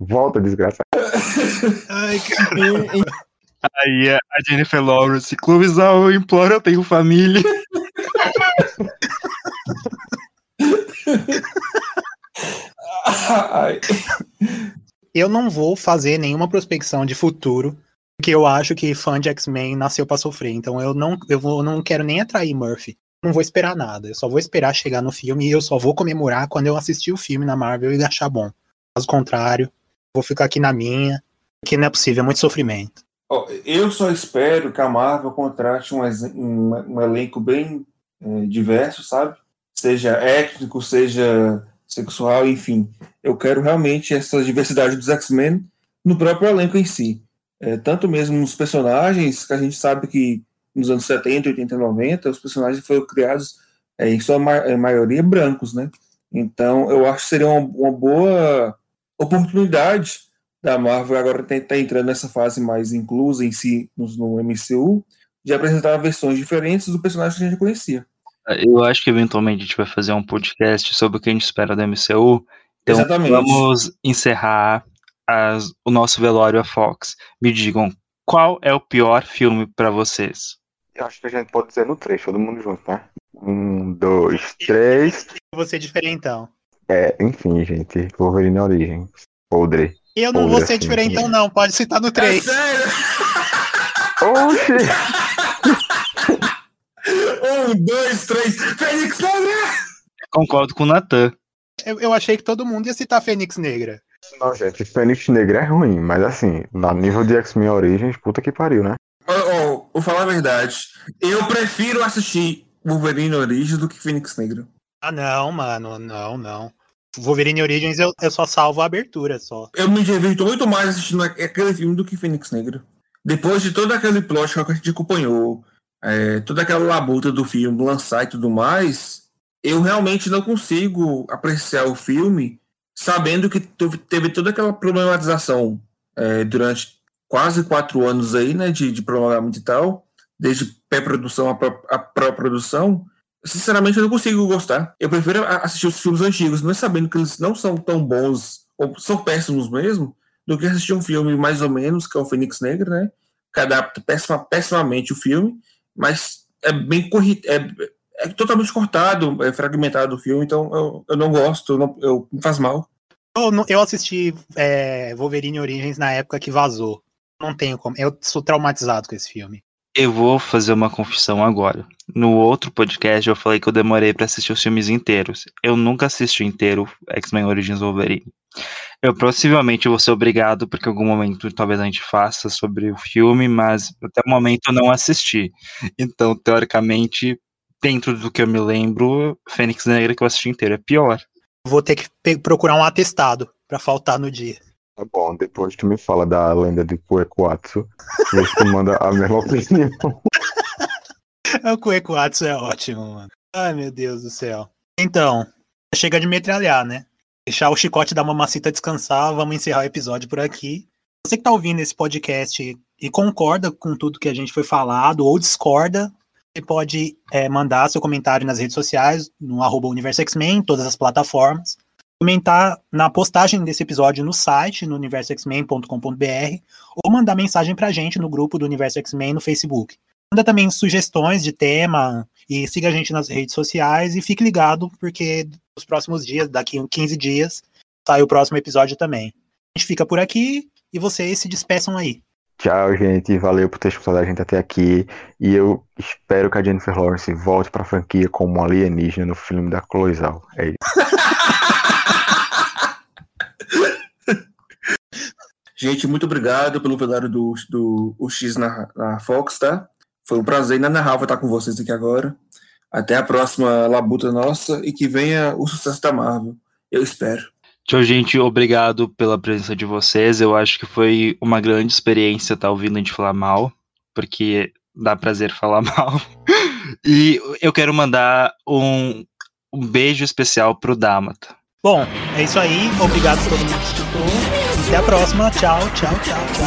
Volta, desgraça. Ai, cara. Aí a a Jennifer Lawrence, Clovisal, eu imploro, eu tenho família. Eu não vou fazer nenhuma prospecção de futuro, porque eu acho que fã de X-Men nasceu pra sofrer. Então eu não, eu vou, não quero nem atrair Murphy. Não vou esperar nada. Eu só vou esperar chegar no filme e eu só vou comemorar quando eu assistir o filme na Marvel e achar bom. Caso contrário, vou ficar aqui na minha, porque não é possível, é muito sofrimento. Eu só espero que a Marvel contrate um, um- um elenco bem é, diverso, sabe? Seja étnico, seja sexual, enfim. Eu quero realmente essa diversidade dos X-Men no próprio elenco em si. É, tanto mesmo nos personagens, que a gente sabe que nos anos 70, 80 e 90, os personagens foram criados, é, em sua ma- eh, maioria, brancos, né? Então, eu acho que seria uma, uma boa oportunidade da Marvel agora está entrando nessa fase mais inclusa em si no, no MCU, de apresentar versões diferentes do personagem que a gente conhecia. Eu acho que eventualmente a gente vai fazer um podcast sobre o que a gente espera do MCU. Então Exatamente. vamos encerrar as- o nosso velório a Fox. Me digam, qual é o pior filme pra vocês? Eu acho que a gente pode dizer no 3, todo mundo junto, tá? Um, dois, três. Eu vou ser diferentão. É, enfim, gente. Wolverine Origem. Podre. Eu não Olha vou ser assim, diferentão, né? não. Pode citar no 3. É sério? Oxi! Um, dois, três. Fênix Negra! Concordo com o Natan. Eu, eu achei que todo mundo ia citar Fênix Negra. Não, gente, Fênix Negra é ruim, mas assim, no nível de X-Men Origins, puta que pariu, né? Ó, ó, vou falar a verdade. Eu prefiro assistir Wolverine Origins do que Fênix Negra. Ah, não, mano. Não, não. Wolverine Origins eu, eu só salvo a abertura só. Eu me divirto muito mais assistindo aquele filme do que Fênix Negra. Depois de todo aquele plot que a gente acompanhou, é, toda aquela labuta do filme, lançar e tudo mais, eu realmente não consigo apreciar o filme sabendo que teve, toda aquela problematização é, durante quase quatro anos aí, né, de, de prolongamento e tal, desde pré-produção a pró-produção. Sinceramente, eu não consigo gostar. Eu prefiro assistir os filmes antigos, não sabendo que eles não são tão bons, ou são péssimos mesmo, do que assistir um filme mais ou menos, que é o Fênix Negra, né? Que adapta péssima, pessimamente o filme, mas é bem corrido, é, é totalmente cortado, é fragmentado o filme, então eu, eu não gosto, eu não, eu, me faz mal. Eu, eu assisti é, Wolverine Origins na época que vazou. Não tenho como. Eu sou traumatizado com esse filme. Eu vou fazer uma confissão agora. No outro podcast eu falei que eu demorei para assistir os filmes inteiros. Eu nunca assisti inteiro X-Men Origins Wolverine. Eu possivelmente vou ser obrigado, porque em algum momento talvez a gente faça sobre o filme, mas até o momento eu não assisti. Então, teoricamente, dentro do que eu me lembro, Fênix Negra que eu assisti inteiro é pior. Vou ter que procurar um atestado para faltar no dia. Tá bom, depois tu me fala da lenda de Kuekuatsu. Vê se tu manda a mesma opinião. o Kuekuatsu é ótimo, mano. Ai, meu Deus do céu. Então, chega de metralhar, né? Deixar o chicote da mamacita descansar, vamos encerrar o episódio por aqui. Você que tá ouvindo esse podcast e concorda com tudo que a gente foi falado ou discorda, você pode é, mandar seu comentário nas redes sociais, no arroba Universo X-Men, em todas as plataformas. Comentar na postagem desse episódio no site, no universoxmen.com.br, ou mandar mensagem pra gente no grupo do Universo X-Men no Facebook. Manda também sugestões de tema e siga a gente nas redes sociais e fique ligado, porque nos próximos dias, daqui a 15 dias, sai o próximo episódio também. A gente fica por aqui e vocês se despeçam aí. Tchau, gente. Valeu por ter escutado a gente até aqui. E eu espero que a Jennifer Lawrence volte pra franquia como alienígena no filme da Cloizal. É isso. gente, muito obrigado pelo velório do, do UX na, na Fox, tá? Foi um prazer inenarrável estar com vocês aqui agora. Até a próxima labuta nossa e que venha o sucesso da Marvel. Eu espero. Tchau, gente. Obrigado pela presença de vocês. Eu acho que foi uma grande experiência estar ouvindo a gente falar mal, porque dá prazer falar mal. E eu quero mandar um, um beijo especial pro Damata. Bom, é isso aí. Obrigado por todo mundo que escutou. Até a próxima. Tchau, tchau, tchau, tchau.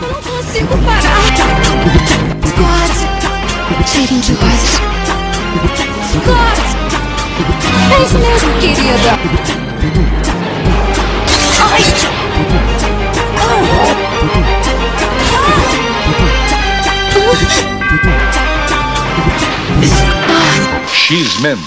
Não consigo parar. Scott, cheirinho de. Scott, é isso mesmo, querida. X-Men